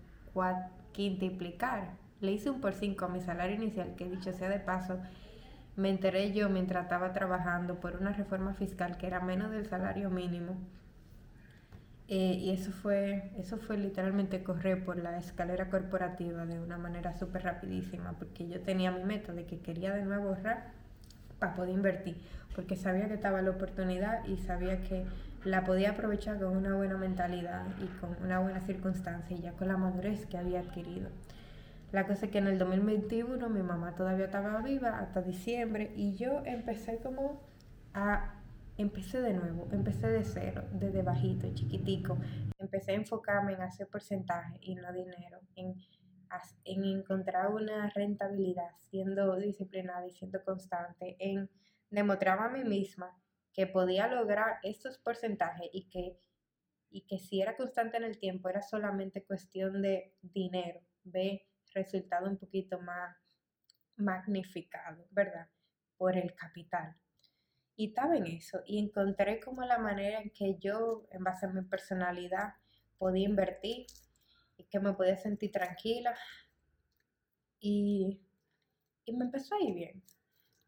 quintuplicar. Le hice un por cinco a mi salario inicial, que dicho sea de paso, me enteré yo mientras estaba trabajando por una reforma fiscal que era menos del salario mínimo. Eh, y eso fue, eso fue literalmente correr por la escalera corporativa de una manera súper rapidísima, porque yo tenía mi meta de que quería de nuevo ahorrar para poder invertir, porque sabía que estaba la oportunidad y sabía que la podía aprovechar con una buena mentalidad y con una buena circunstancia y ya con la madurez que había adquirido. La cosa es que en el 2021 mi mamá todavía estaba viva hasta diciembre y yo empecé como a empecé de nuevo, empecé de cero, desde bajito, chiquitico. Empecé a enfocarme en hacer porcentaje y no dinero, en en encontrar una rentabilidad, siendo disciplinada y siendo constante, en demostrarme a mí misma que podía lograr estos porcentajes y que, y que si era constante en el tiempo era solamente cuestión de dinero, ve resultado un poquito más magnificado, ¿verdad? Por el capital. Y estaba en eso y encontré como la manera en que yo, en base a mi personalidad, podía invertir y que me podía sentir tranquila. Y, y me empezó a ir bien.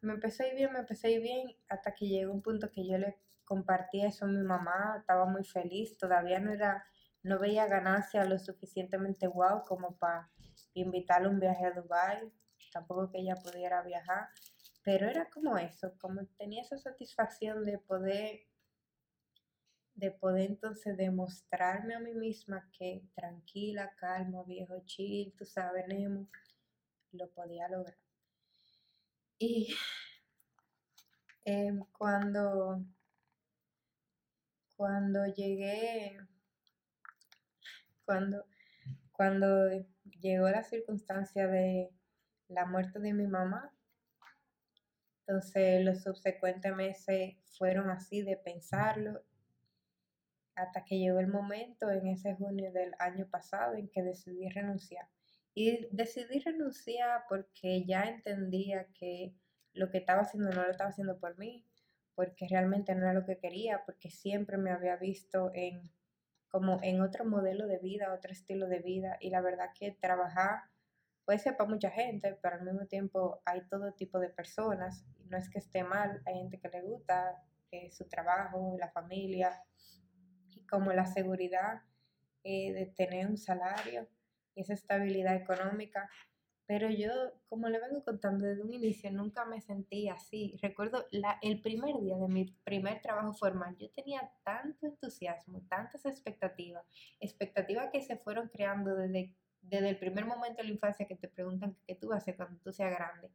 Me empezó a ir bien, me empezó a ir bien, hasta que llegó un punto que yo le compartí eso a mi mamá, estaba muy feliz, todavía no era, no veía ganancia lo suficientemente guau como para invitarle un viaje a Dubai, tampoco que ella pudiera viajar, pero era como eso, como tenía esa satisfacción de poder de poder entonces demostrarme a mí misma que tranquila, calmo, viejo, chill, tú sabes, Nemo, lo podía lograr. Y em, cuando, cuando llegué, cuando, cuando llegó la circunstancia de la muerte de mi mamá, entonces los subsecuentes meses fueron así de pensarlo hasta que llegó el momento en ese junio del año pasado en que decidí renunciar. Y decidí renunciar porque ya entendía que lo que estaba haciendo no lo estaba haciendo por mí, porque realmente no era lo que quería, porque siempre me había visto en como en otro modelo de vida, otro estilo de vida y la verdad que trabajar puede ser para mucha gente, pero al mismo tiempo hay todo tipo de personas, no es que esté mal, hay gente que le gusta eh, su trabajo, la familia, como la seguridad eh, de tener un salario y esa estabilidad económica. Pero yo, como le vengo contando desde un inicio, nunca me sentí así. Recuerdo la, el primer día de mi primer trabajo formal, yo tenía tanto entusiasmo, tantas expectativas, expectativas que se fueron creando desde, desde el primer momento de la infancia que te preguntan qué tú vas a hacer cuando tú seas grande.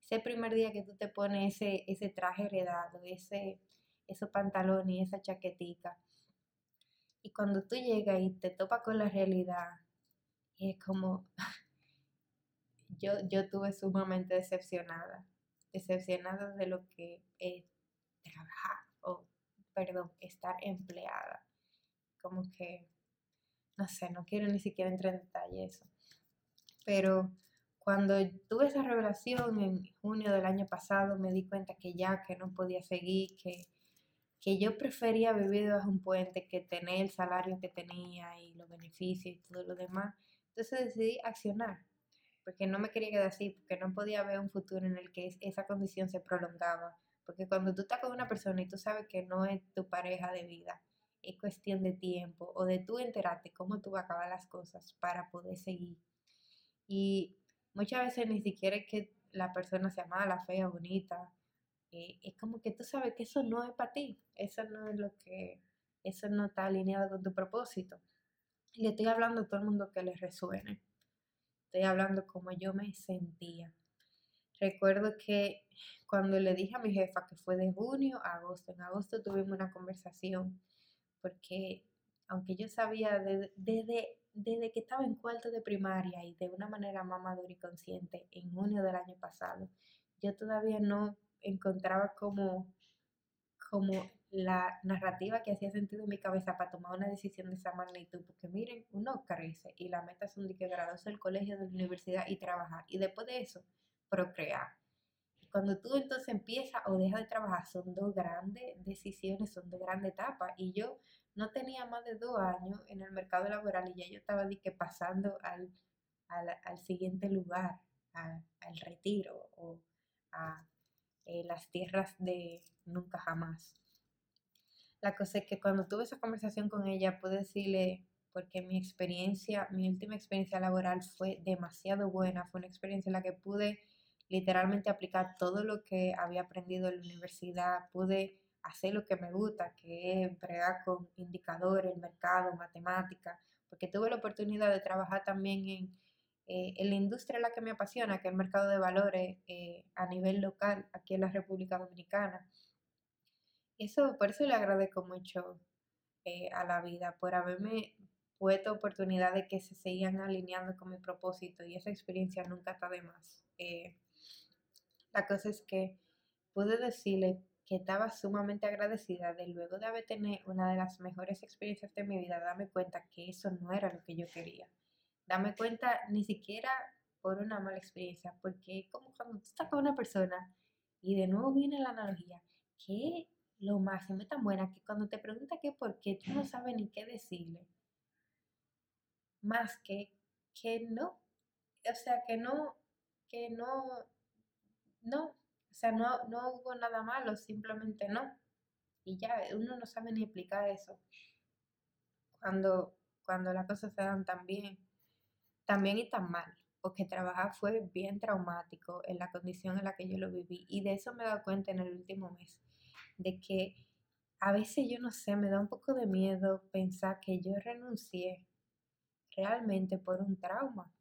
Ese primer día que tú te pones ese, ese traje heredado, ese, esos pantalones y esa chaquetica y cuando tú llegas y te topas con la realidad, es como, [LAUGHS] yo, yo tuve sumamente decepcionada, decepcionada de lo que es trabajar, o perdón, estar empleada. Como que, no sé, no quiero ni siquiera entrar en detalle eso. Pero cuando tuve esa revelación en junio del año pasado, me di cuenta que ya, que no podía seguir, que que yo prefería vivir bajo un puente que tener el salario que tenía y los beneficios y todo lo demás. Entonces decidí accionar, porque no me quería quedar así, porque no podía ver un futuro en el que esa condición se prolongaba. Porque cuando tú estás con una persona y tú sabes que no es tu pareja de vida, es cuestión de tiempo o de tú enterarte cómo tú vas a acabar las cosas para poder seguir. Y muchas veces ni siquiera es que la persona sea mala, fea, bonita, es como que tú sabes que eso no es para ti, eso no es lo que, eso no está alineado con tu propósito. Le estoy hablando a todo el mundo que le resuene. Estoy hablando como yo me sentía. Recuerdo que cuando le dije a mi jefa que fue de junio a agosto, en agosto tuvimos una conversación porque aunque yo sabía desde, desde, que estaba en cuarto de primaria y de una manera más madura y consciente en junio del año pasado, yo todavía no encontraba como, como la narrativa que hacía sentido en mi cabeza para tomar una decisión de esa magnitud, porque miren, uno crece y la meta son de que graduarse del colegio, de la universidad y trabajar, y después de eso, procrear. Cuando tú entonces empiezas o dejas de trabajar, son dos grandes decisiones, son dos grandes etapas, y yo no tenía más de dos años en el mercado laboral y ya yo estaba que pasando al, al, siguiente lugar, al retiro o a eh, las tierras de nunca jamás. La cosa es que cuando tuve esa conversación con ella pude decirle, porque mi experiencia, mi última experiencia laboral fue demasiado buena, fue una experiencia en la que pude literalmente aplicar todo lo que había aprendido en la universidad, pude hacer lo que me gusta, que es bregar con indicadores, mercado, matemática, porque tuve la oportunidad de trabajar también en, eh, en la industria la que me apasiona, que es el mercado de valores eh, a nivel local aquí en la República Dominicana. Eso, por eso le agradezco mucho eh, a la vida, por haberme puesto oportunidad de que se sigan alineando con mi propósito y esa experiencia nunca está de más. la cosa es que pude decirle que estaba sumamente agradecida de luego de haber tenido una de las mejores experiencias de mi vida, darme cuenta que eso no era lo que yo quería. Dame cuenta ni siquiera por una mala experiencia, porque como cuando tú estás con una persona y de nuevo viene la analogía, que lo máximo es tan buena que cuando te pregunta qué por qué, tú no sabes ni qué decirle. Más que que no, o sea, que no, que no, no, o sea, no, no hubo nada malo, simplemente no. Y ya, uno no sabe ni explicar eso. Cuando, cuando las cosas se dan tan bien, tan bien y tan mal. Porque trabajar fue bien traumático en la condición en la que yo lo viví. Y de eso me he dado cuenta en el último mes. De que a veces yo no sé, me da un poco de miedo pensar que yo renuncié realmente por un trauma.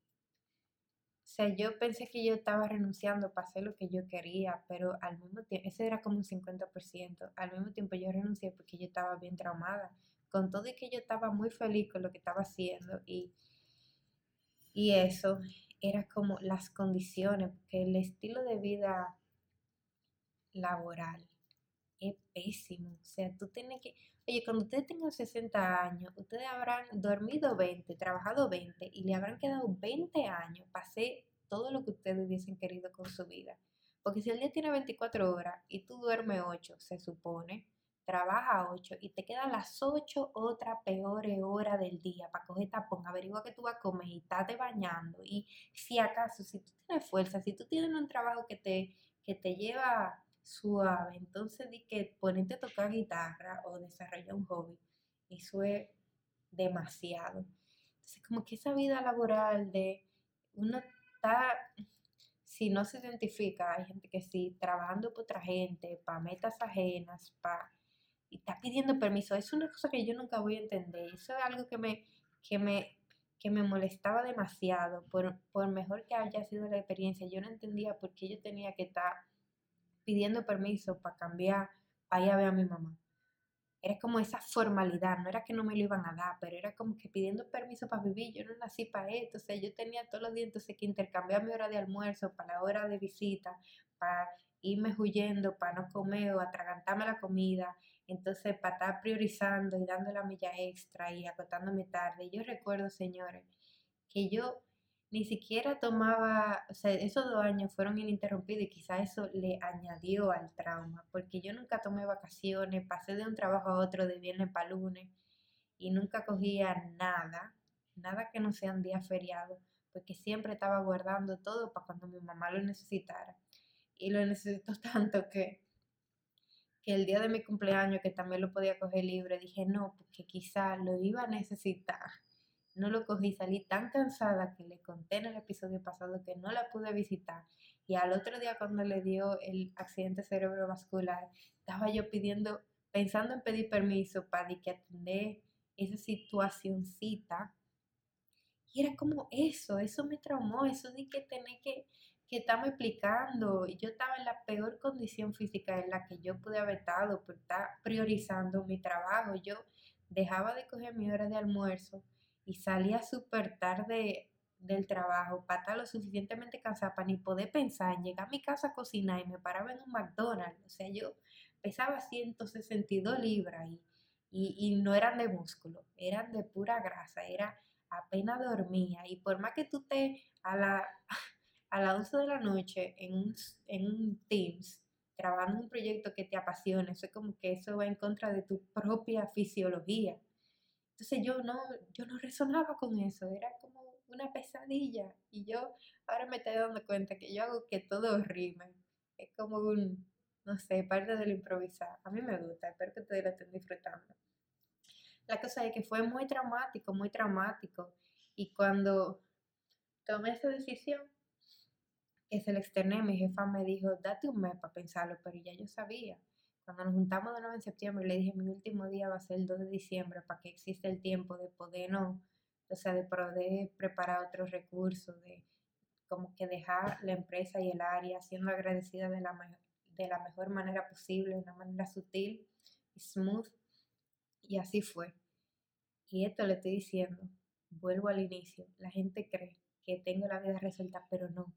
O sea, yo pensé que yo estaba renunciando para hacer lo que yo quería, pero al mismo tiempo, ese era como un 50%. Al mismo tiempo yo renuncié porque yo estaba bien traumada. Con todo y que yo estaba muy feliz con lo que estaba haciendo y, y eso era como las condiciones, porque el estilo de vida laboral es pésimo. O sea, tú tienes que, oye, cuando ustedes tengan 60 años, ustedes habrán dormido 20, trabajado 20 y le habrán quedado 20 años para hacer todo lo que ustedes hubiesen querido con su vida. Porque si el día tiene 24 horas y tú duermes 8, se supone, trabaja 8 y te quedan las 8 otras peores horas del día para coger tapón, averigua que tú vas a comer y estás bañando. Y si acaso, si tú tienes fuerza, si tú tienes un trabajo que te, que te lleva suave. Entonces di que ponerte a tocar guitarra o desarrollar un hobby, eso es demasiado. Entonces como que esa vida laboral de uno está, si no se identifica, hay gente que sí, trabajando por otra gente, para metas ajenas, para y está pidiendo permiso. Es una cosa que yo nunca voy a entender. Eso es algo que me, que me, que me molestaba demasiado, por, por mejor que haya sido la experiencia. Yo no entendía por qué yo tenía que estar pidiendo permiso para cambiar, para ir a ver a mi mamá. Era como esa formalidad, no era que no me lo iban a dar, pero era como que pidiendo permiso para vivir. Yo no nací para esto, o sea, yo tenía todos los días entonces que intercambiar mi hora de almuerzo para la hora de visita, para irme huyendo, para no comer o atragantarme la comida, entonces para estar priorizando y dando la milla extra y acotándome tarde. Yo recuerdo, señores, que yo ni siquiera tomaba, o sea, esos dos años fueron ininterrumpidos y quizá eso le añadió al trauma, porque yo nunca tomé vacaciones, pasé de un trabajo a otro de viernes para lunes y nunca cogía nada, nada que no sea un día feriado, porque siempre estaba guardando todo para cuando mi mamá lo necesitara. Y lo necesito [LAUGHS] tanto que, que el día de mi cumpleaños, que también lo podía coger libre, dije no, porque quizá lo iba a necesitar no lo cogí, salí tan cansada que le conté en el episodio pasado que no la pude visitar. Y al otro día cuando le dio el accidente cerebrovascular, estaba yo pidiendo pensando en pedir permiso para que atender esa situacióncita. Y era como eso, eso me traumó, eso de que tener que, que estarme explicando. Yo estaba en la peor condición física en la que yo pude haber estado por estar priorizando mi trabajo. Yo dejaba de coger mi hora de almuerzo y salía súper tarde del trabajo para estar lo suficientemente cansada para ni poder pensar en llegar a mi casa a cocinar y me paraba en un McDonald's. O sea, yo pesaba 162 libras y, y, no eran de músculo, eran de pura grasa, era apenas dormía. Y por más que tú te a la, a las 11 de la noche en un, en un Teams, trabajando en un proyecto que te apasiona, eso es como que eso va en contra de tu propia fisiología. Entonces yo no, yo no resonaba con eso, era como una pesadilla. Y yo ahora me estoy dando cuenta que yo hago que todo rime. Es como un, no sé, parte del improvisar. A mí me gusta, espero que ustedes lo estén disfrutando. La cosa es que fue muy traumático, muy traumático. Y cuando tomé esa decisión, que se le externé, mi jefa me dijo, date un mes para pensarlo, pero ya yo sabía. Cuando nos juntamos de nuevo en septiembre, le dije, mi último día va a ser el 2 de diciembre para que exista el tiempo de poder no, o sea, de poder preparar otros recursos, de como que dejar la empresa y el área siendo agradecida de la, de la mejor manera posible, de una manera sutil smooth. Y así fue. Y esto le estoy diciendo, vuelvo al inicio, la gente cree que tengo la vida resuelta, pero no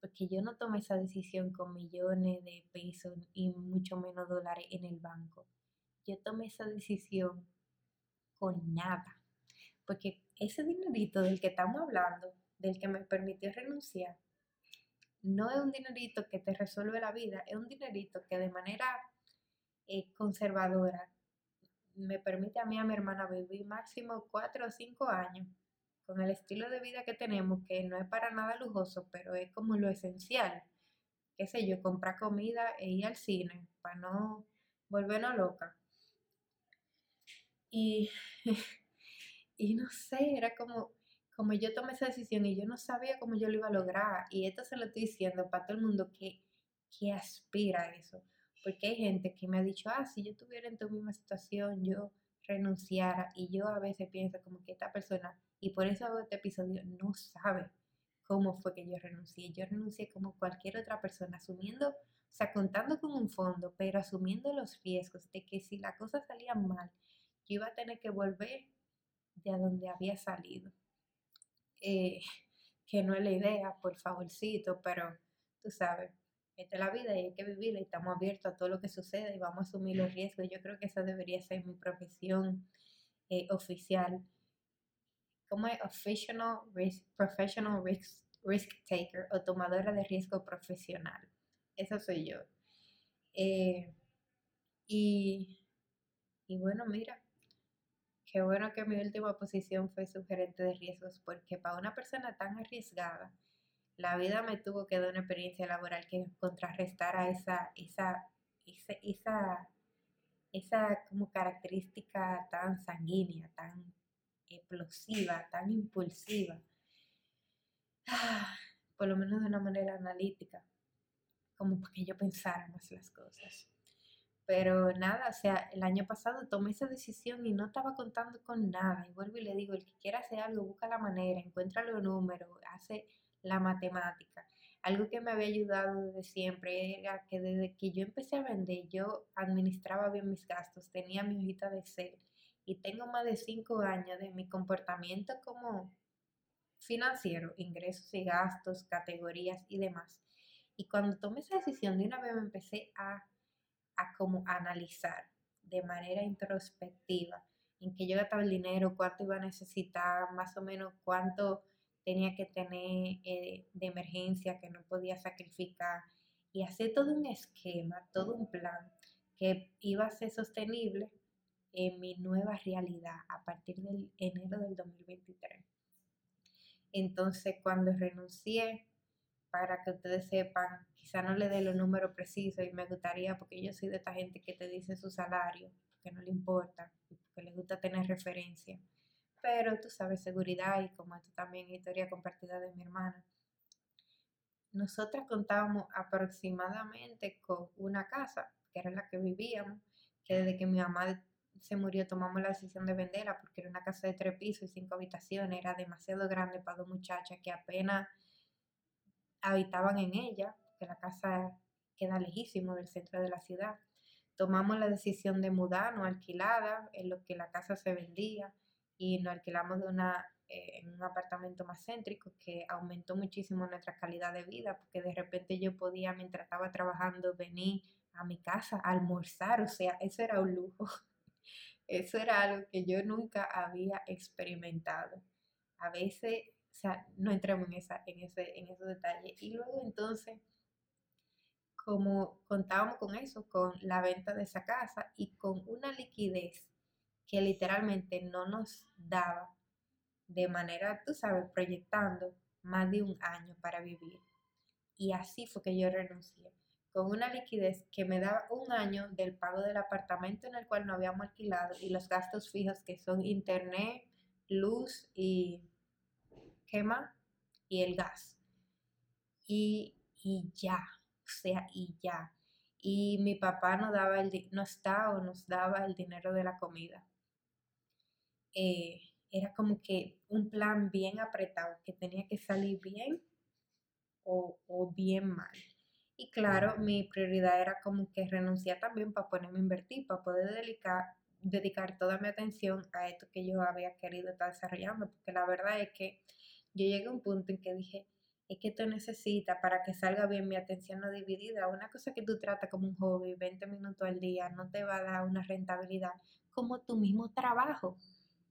porque yo no tomé esa decisión con millones de pesos y mucho menos dólares en el banco. Yo tomé esa decisión con nada, porque ese dinerito del que estamos hablando, del que me permitió renunciar, no es un dinerito que te resuelve la vida, es un dinerito que de manera eh, conservadora me permite a mí y a mi hermana vivir máximo cuatro o cinco años con el estilo de vida que tenemos, que no es para nada lujoso, pero es como lo esencial. Qué sé yo, comprar comida e ir al cine para no volvernos loca. Y, [LAUGHS] y no sé, era como, como yo tomé esa decisión y yo no sabía cómo yo lo iba a lograr. Y esto se lo estoy diciendo para todo el mundo que, que aspira a eso. Porque hay gente que me ha dicho, ah, si yo estuviera en tu misma situación, yo renunciara. Y yo a veces pienso como que esta persona y por eso este episodio no sabe cómo fue que yo renuncié. Yo renuncié como cualquier otra persona, asumiendo, o sea, contando con un fondo, pero asumiendo los riesgos de que si la cosa salía mal, yo iba a tener que volver de a donde había salido. Eh, que no es la idea, por favorcito, pero tú sabes, esta es la vida y hay que vivirla y estamos abiertos a todo lo que sucede y vamos a asumir los riesgos. Yo creo que esa debería ser mi profesión eh, oficial como es professional risk, professional risk, risk taker o tomadora de riesgo profesional. Eso soy yo. Eh, y, y bueno, mira, qué bueno que mi última posición fue sugerente de riesgos, porque para una persona tan arriesgada, la vida me tuvo que dar una experiencia laboral que contrarrestara esa, esa, esa, esa, esa como característica tan sanguínea, tan explosiva, tan impulsiva, [SIGHS] por lo menos de una manera analítica, como para que yo pensara más las cosas. Pero nada, o sea, el año pasado tomé esa decisión y no estaba contando con nada. Y vuelvo y le digo, el que quiera hacer algo, busca la manera, encuentra los números, hace la matemática. Algo que me había ayudado desde siempre era que desde que yo empecé a vender, yo administraba bien mis gastos, tenía mi hojita de Excel y tengo más de cinco años de mi comportamiento como financiero, ingresos y gastos, categorías y demás. Y cuando tomé esa decisión, de una vez me empecé a, a como analizar de manera introspectiva en qué yo gastaba el dinero, cuánto iba a necesitar, más o menos cuánto tenía que tener eh, de emergencia que no podía sacrificar y hacer todo un esquema, todo un plan que iba a ser sostenible en mi nueva realidad a partir del enero del 2023. Entonces, cuando renuncié, para que ustedes sepan, quizá no le dé los números precisos y me gustaría, porque yo soy de esta gente que te dice su salario, que no le importa, que le gusta tener referencia. Pero tú sabes, seguridad y como esto también historia compartida de mi hermana. Nosotras contábamos aproximadamente con una casa, que era la que vivíamos, que desde que mi mamá se murió tomamos la decisión de venderla porque era una casa de tres pisos y cinco habitaciones, era demasiado grande para dos muchachas que apenas habitaban en ella, que la casa queda lejísimo del centro de la ciudad. Tomamos la decisión de mudarnos alquilada en lo que la casa se vendía y nos alquilamos de una, eh, en un apartamento más céntrico que aumentó muchísimo nuestra calidad de vida porque de repente yo podía, mientras estaba trabajando, venir a mi casa a almorzar, o sea, eso era un lujo. Eso era algo que yo nunca había experimentado. A veces, o sea, no entramos en, esa, en, ese, en esos detalles. Y luego entonces, como contábamos con eso, con la venta de esa casa y con una liquidez que literalmente no nos daba de manera, tú sabes, proyectando más de un año para vivir. Y así fue que yo renuncié con una liquidez que me daba un año del pago del apartamento en el cual no habíamos alquilado y los gastos fijos que son internet, luz y quema y el gas. Y, ya, o sea, y ya. Y mi papá no daba el no o nos daba el dinero de la comida. Eh, era como que un plan bien apretado, que tenía que salir bien o, o bien mal. Y claro, mi prioridad era como que renunciar también para ponerme a invertir, para poder dedicar, dedicar toda mi atención a esto que yo había querido estar desarrollando, porque la verdad es que yo llegué a un punto en que dije, es que tú necesitas para que salga bien mi atención no dividida. Una cosa que tú tratas como un hobby, 20 minutos al día, no te va a dar una rentabilidad como tu mismo trabajo.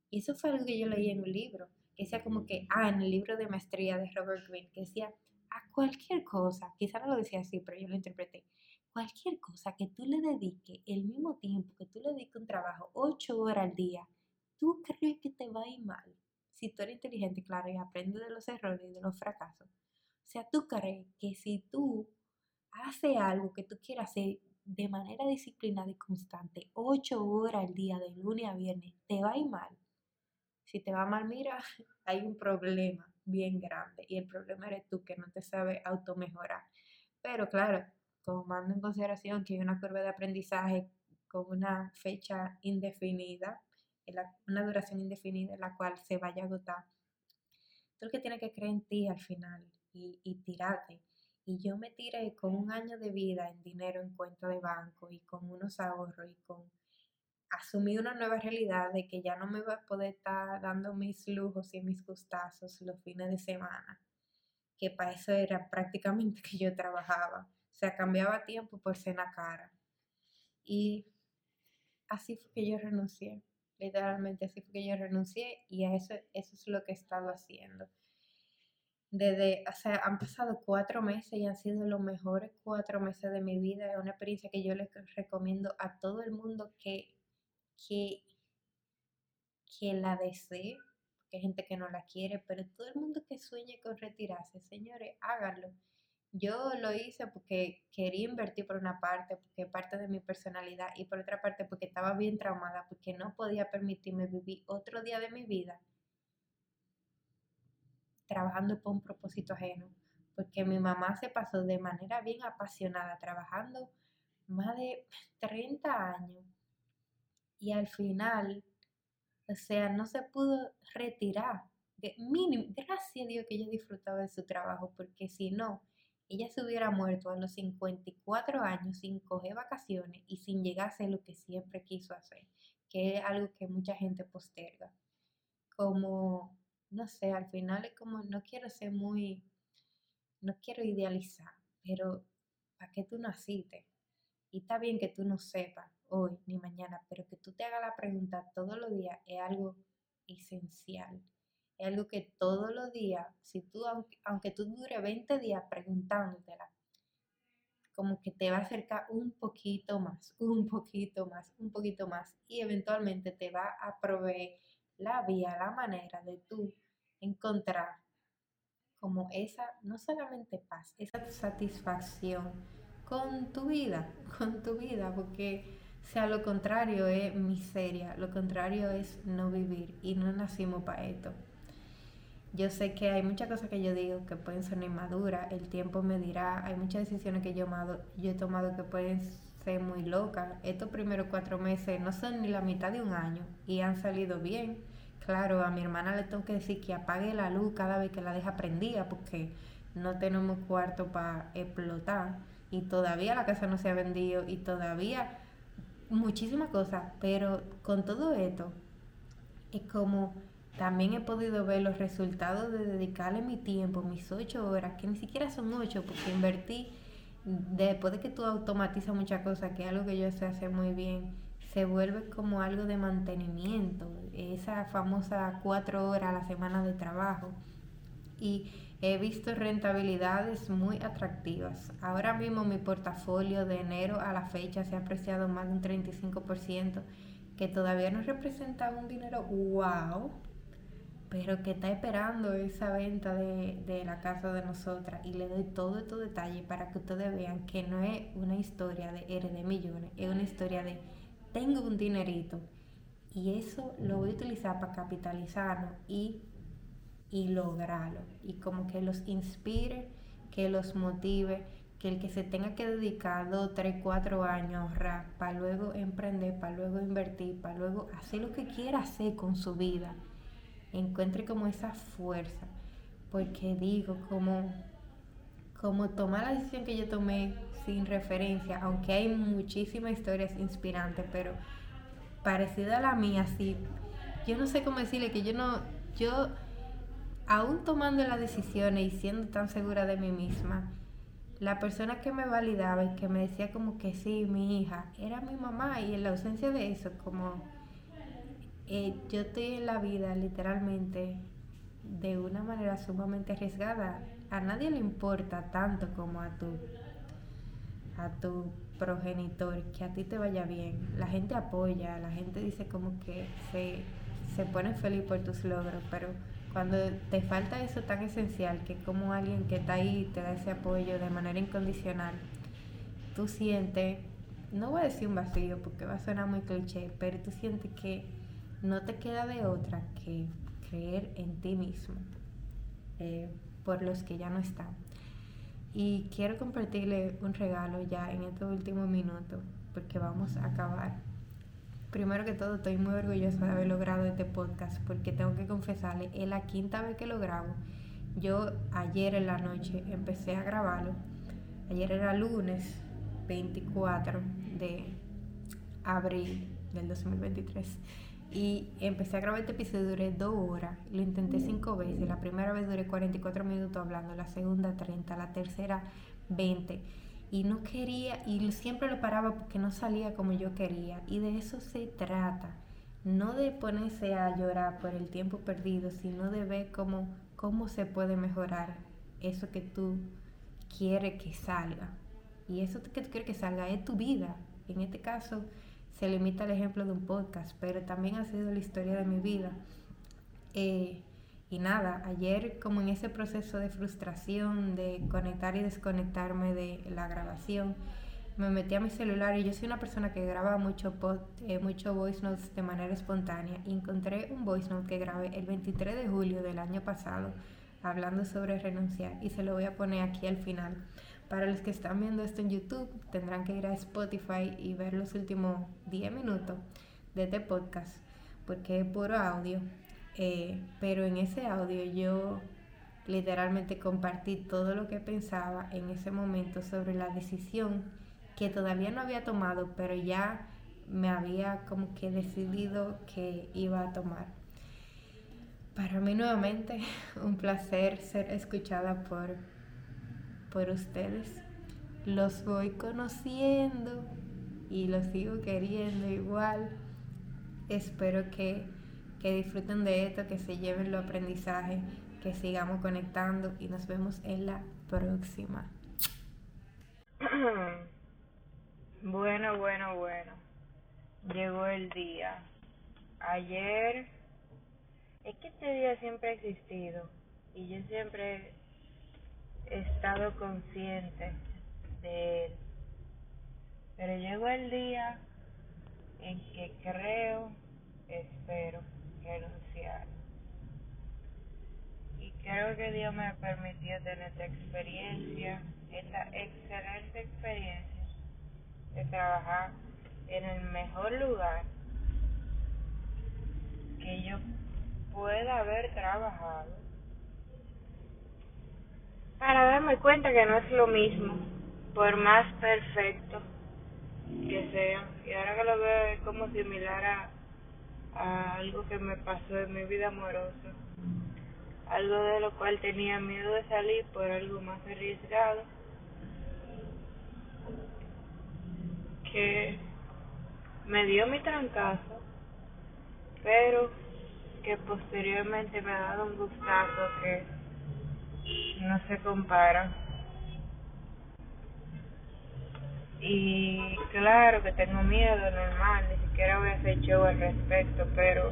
Y eso fue algo que yo leí en un libro, que decía como que, ah, en el libro de maestría de Robert Greene, que decía, a cualquier cosa, quizá no lo decía así, pero yo lo interpreté, cualquier cosa que tú le dediques el mismo tiempo que tú le dediques un trabajo, ocho horas al día, tú crees que te va a ir mal. Si tú eres inteligente, claro, y aprendes de los errores y de los fracasos. O sea, tú crees que si tú haces algo que tú quieras hacer de manera disciplinada y constante, ocho horas al día, de lunes a viernes, te va a ir mal. Si te va mal, mira, [LAUGHS] hay un problema bien grande y el problema eres tú que no te sabes automejorar. Pero claro, tomando en consideración que hay una curva de aprendizaje con una fecha indefinida, una duración indefinida en la cual se vaya a agotar, tú que tienes que creer en ti al final y, y tirarte. Y yo me tiré con un año de vida en dinero en cuenta de banco y con unos ahorros y con asumí una nueva realidad de que ya no me voy a poder estar dando mis lujos y mis gustazos los fines de semana, que para eso era prácticamente [LAUGHS] que yo trabajaba. O sea, cambiaba tiempo por cena cara. Y así fue que yo renuncié. Literalmente así fue que yo renuncié y a eso, eso es lo que he estado haciendo. Desde, o sea, han pasado cuatro meses y han sido los mejores cuatro meses de mi vida. Es una experiencia que yo les recomiendo a todo el mundo que que, que la desee, porque hay gente que no la quiere, pero todo el mundo que sueñe con retirarse, señores, háganlo. Yo lo hice porque quería invertir por una parte, porque parte de mi personalidad, y por otra parte porque estaba bien traumada, porque no podía permitirme vivir otro día de mi vida trabajando por un propósito ajeno, porque mi mamá se pasó de manera bien apasionada trabajando más de 30 años y al final, o sea, no se pudo retirar. De gracias a Dios que ella disfrutaba de su trabajo, porque si no, ella se hubiera muerto a los 54 años sin coger vacaciones y sin llegar a hacer lo que siempre quiso hacer, que es algo que mucha gente posterga. Como, no sé, al final es como, no quiero ser muy, no quiero idealizar, pero ¿para qué tú naciste? Y está bien que tú no sepas, hoy ni mañana, pero que tú te hagas la pregunta todos los días es algo esencial. Es algo que todos los días, si tú, aunque, aunque tú dure 20 días preguntándotela, como que te va a acercar un poquito más, [LAUGHS] un poquito más, un poquito más, y eventualmente te va a proveer la vía, la manera de tú encontrar como esa, no solamente paz, esa satisfacción con tu vida, [LAUGHS] con tu vida, porque sea, lo contrario es miseria, lo contrario es no vivir y no nacimos para esto. Yo sé que hay muchas cosas que yo digo que pueden ser inmaduras, el tiempo me dirá, hay muchas decisiones que yo, yo he tomado que pueden ser muy loca. Estos primeros cuatro meses no son ni la mitad de un año y han salido bien. Claro, a mi hermana le tengo que decir que apague la luz cada vez que la deja prendida porque no tenemos cuarto para explotar y todavía la casa no se ha vendido y todavía muchísimas cosas, pero con todo esto es como también he podido ver los resultados de dedicarle mi tiempo, mis ocho horas, que ni siquiera son ocho, porque invertí, después de que tú automatizas muchas cosas, que es algo que yo sé hacer muy bien, se vuelve como algo de mantenimiento, esa famosa cuatro horas a la semana de trabajo. Y he visto rentabilidades muy atractivas. Ahora mismo mi portafolio de enero a la fecha se ha apreciado más de un 35%, que todavía no representa un dinero wow, pero que está esperando esa venta de, la casa de nosotras y le doy todo estos detalles para que ustedes vean que no es una historia de eres de millones, es una historia de tengo un dinerito y eso lo voy a utilizar para capitalizarlo y, y lograrlo y como que los inspire, que los motive, que el que se tenga que dedicar dos, tres, cuatro años a ahorrar para luego emprender, para luego invertir, para luego hacer lo que quiera hacer con su vida encuentre como esa fuerza, porque digo, como, como tomar la decisión que yo tomé sin referencia, aunque hay muchísimas historias inspirantes, pero parecida a la mía, sí, yo no sé cómo decirle que yo no, yo, aún tomando las decisiones y siendo tan segura de mí misma, la persona que me validaba y que me decía como que sí, mi hija, era mi mamá y en la ausencia de eso, como eh, yo estoy en la vida literalmente de una manera sumamente arriesgada. A nadie le importa tanto como a tu, a tu progenitor que a ti te vaya bien. La gente apoya, la gente dice como que se, se pone feliz por tus logros, pero cuando te falta eso tan esencial que como alguien que está ahí te da ese apoyo de manera incondicional, tú sientes, no voy a decir un vacío porque va a sonar muy cliché, pero tú sientes que no te queda de otra que creer en ti mismo eh, por los que ya no están. Y quiero compartirle un regalo ya en este último minuto porque vamos a acabar. Primero que todo, estoy muy orgullosa de haber logrado este podcast porque tengo que confesarle, es la quinta vez que lo grabo. Yo ayer en la noche empecé a grabarlo. Ayer era lunes 24 de abril del 2023 y empecé a grabar este episodio, duré dos horas, lo intenté cinco veces, la primera vez duré 44 minutos hablando, la segunda 30, la tercera 20 y no quería y siempre lo paraba porque no salía como yo quería. Y de eso se trata, no de ponerse a llorar por el tiempo perdido, sino de ver cómo, cómo se puede mejorar eso que tú quieres que salga. Y eso que tú quieres que salga es tu vida, en este caso se limita al ejemplo de un podcast, pero también ha sido la historia de mi vida. Eh, y nada, ayer como en ese proceso de frustración, de conectar y desconectarme de la grabación, me metí a mi celular y yo soy una persona que graba mucho, eh, mucho voice notes de manera espontánea. Y encontré un voice note que grabé el 23 de julio del año pasado hablando sobre renunciar y se lo voy a poner aquí al final. Para los que están viendo esto en YouTube, tendrán que ir a Spotify y ver los últimos 10 minutos de este podcast, porque es puro audio. Eh, pero en ese audio yo literalmente compartí todo lo que pensaba en ese momento sobre la decisión que todavía no había tomado, pero ya me había como que decidido que iba a tomar. Para mí nuevamente [LAUGHS] un placer ser escuchada por por ustedes. Los voy conociendo y los sigo queriendo igual. Espero que, que disfruten de esto, que se lleven los aprendizaje, que sigamos conectando y nos vemos en la próxima. [CLEARS THROAT] Bueno, bueno, bueno. Llegó el día. Ayer es que este día siempre ha existido y yo siempre he estado consciente de él. Pero llegó el día en que creo, espero renunciar. Y creo que Dios me permitió tener esta experiencia, esta excelente experiencia de trabajar en el mejor lugar que yo pueda haber trabajado para darme cuenta que no es lo mismo, por más perfecto que sea. Y ahora que lo veo es como similar a, a algo que me pasó en mi vida amorosa, algo de lo cual tenía miedo de salir por algo más arriesgado, que me dio mi trancazo, pero que posteriormente me ha dado un gustazo que no se compara. Y claro que tengo miedo, normal, siquiera voy a al respecto, pero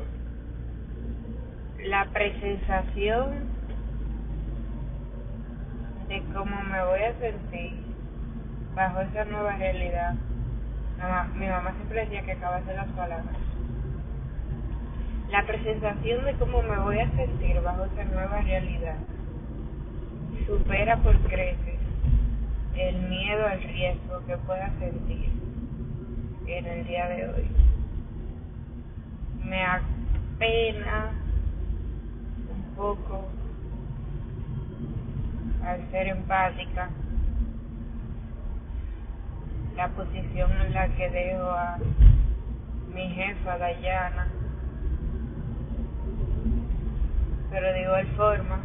la presensación de cómo me voy a sentir bajo esa nueva realidad. mi mamá siempre decía que acabas de las palabras. La presentación de cómo me voy a sentir bajo esa nueva realidad supera por creces el miedo al riesgo que pueda sentir en el día de hoy. Me apena un poco al ser empática. La posición en la que dejo a mi jefa Dayana. Pero de igual forma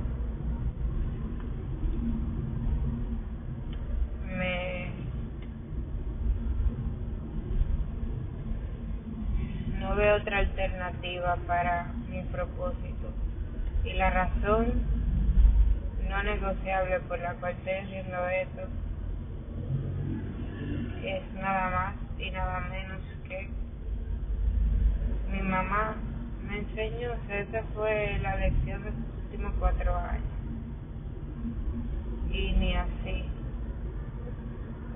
me no veo otra alternativa para mi propósito y la razón no negociable por la cual estoy haciendo esto es nada más y nada menos que mi mamá me enseñó, o esa fue la lección de sus últimos cuatro años. Y ni así,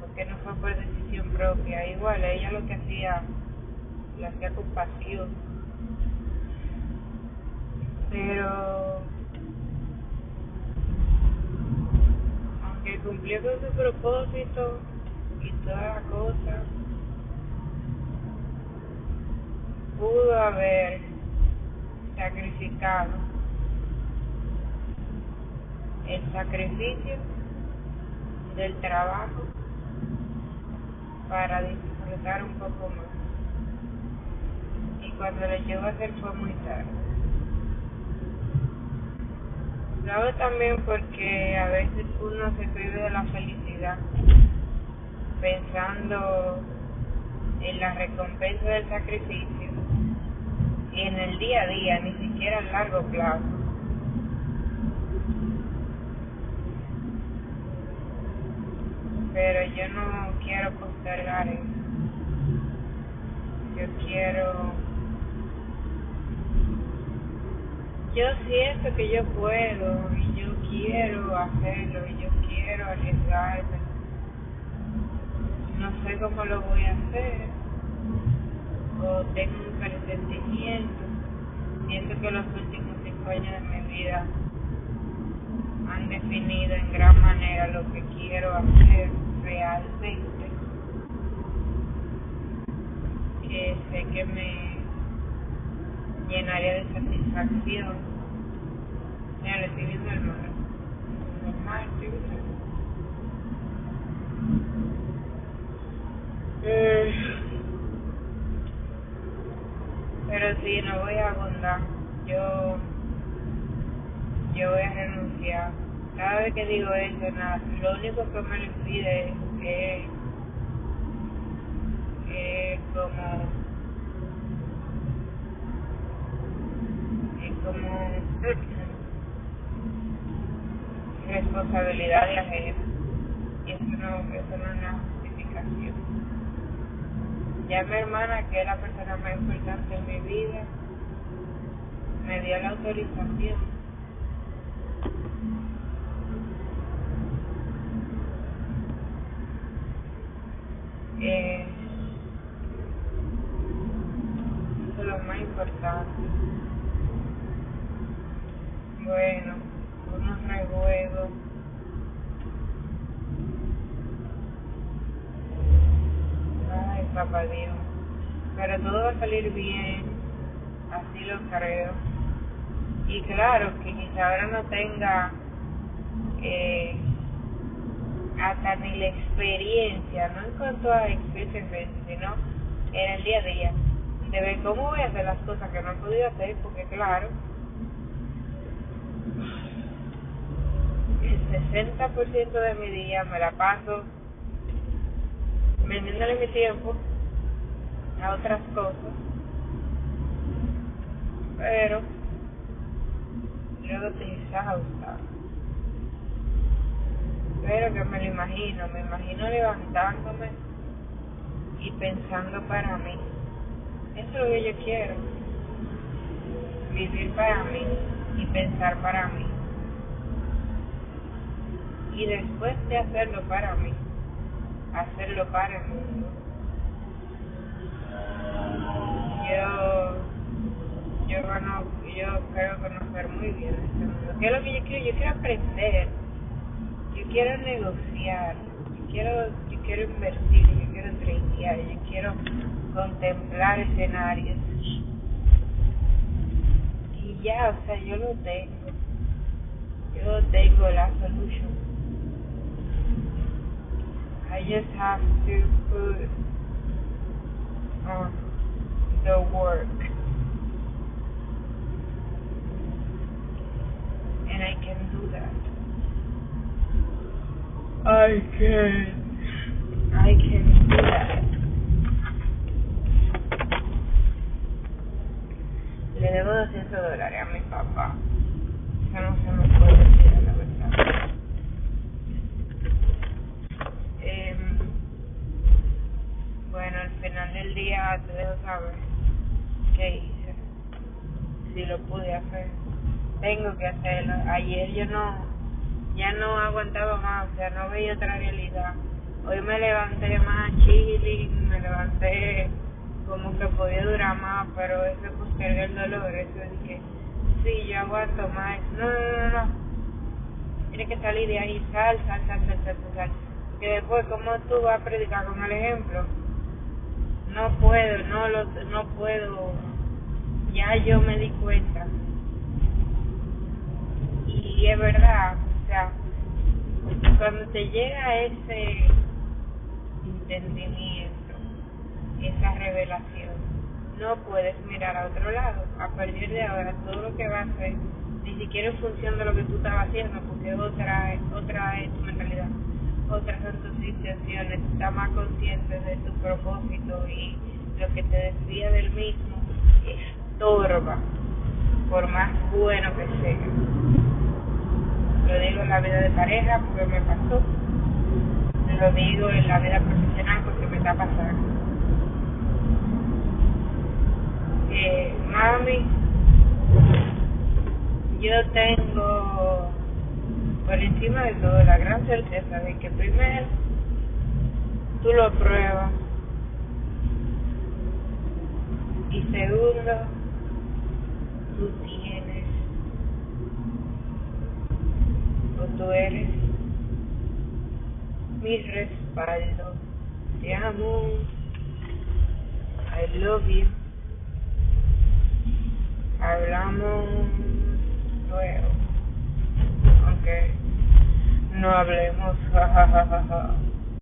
porque no fue por decisión propia. Igual, ella lo que hacía, lo hacía con pasión. Pero, aunque cumplió con su propósito, y toda la cosa, pudo haber sacrificado el sacrificio del trabajo para disfrutar un poco más. Cuando le llegó a hacer fue muy tarde. Lo también porque a veces uno se prive de la felicidad pensando en la recompensa del sacrificio en el día a día, ni siquiera a largo plazo. Pero yo no quiero postergar eso. Yo quiero... Yo siento que yo puedo y yo quiero hacerlo y yo quiero arriesgarme no sé cómo lo voy a hacer, o tengo un presentimiento, siento que los últimos cinco años de mi vida han definido en gran manera lo que quiero hacer realmente, que sé que me llenaría de satisfacción. Estoy viendo el estoy viendo Eh, pero sí, no voy a abundar. Yo, yo voy a renunciar. Cada vez que digo eso, nada, lo único que me lo impide es que, que como, como responsabilidad de ajena. Y eso no, eso no es una justificación. Ya mi hermana, que es la persona más importante en mi vida, me dio la autorización. Eh, eso es lo más importante. Bueno, unos rejuegos. papá Dios. Pero todo va a salir bien, así lo creo. Y claro, que quizá ahora no tenga eh, hasta ni la experiencia, no en cuanto a experiencia, sino en el día a día, de ver cómo voy a hacer las cosas que no he podido hacer, porque claro, el 60% de mi día me la paso vendiéndole mi tiempo a otras cosas, pero luego te exhausta. Pero que me lo imagino, me imagino levantándome y pensando para mí. Eso es lo que yo quiero. Vivir para mí y pensar para mí. Y después de hacerlo para mí, hacerlo para el mundo. Yo, yo, yo creo conocer muy bien este mundo. ¿Qué es lo que yo quiero? Yo quiero aprender. Yo quiero negociar. Yo quiero, yo quiero invertir. Yo quiero tradear. Yo quiero contemplar escenarios. Y ya, o sea, yo lo tengo. Yo tengo la solución. I just have to put on the work. And I can do that. I can. I can do that. Le debo 200 dólares a mi papá. Eso no se me puede decir, día te dejo saber qué hice. Si lo pude hacer. Tengo que hacerlo. Ayer yo no, ya no aguantaba más, o sea, no veía otra realidad. Hoy me levanté más chilling, me levanté como que podía durar más, pero eso posterga el dolor, eso es que sí, yo aguanto más. No, no, no, no. Tiene que salir de ahí, sal, sal, sal, sal, sal, sal. Que después, ¿cómo tú vas a predicar con el ejemplo? No puedo, no lo, no puedo. Ya yo me di cuenta. Y es verdad, o sea, cuando te llega ese entendimiento, esa revelación, no puedes mirar a otro lado. A partir de ahora, todo lo que vas a hacer, ni siquiera en función de lo que tú estabas haciendo, porque otra, otra es tu mentalidad, otras situaciones, estás más consciente de tu propósito y lo que te desvía del mismo estorba, por más bueno que sea. Lo digo en la vida de pareja porque me pasó, lo digo en la vida profesional porque me está pasando. Eh, mami, yo tengo por encima de todo la gran certeza de que primero tú lo pruebas y segundo tú tienes o tú eres mi respaldo te amo I love you. Hablamos luego aunque no hablemos. [LAUGHS] Jajajaja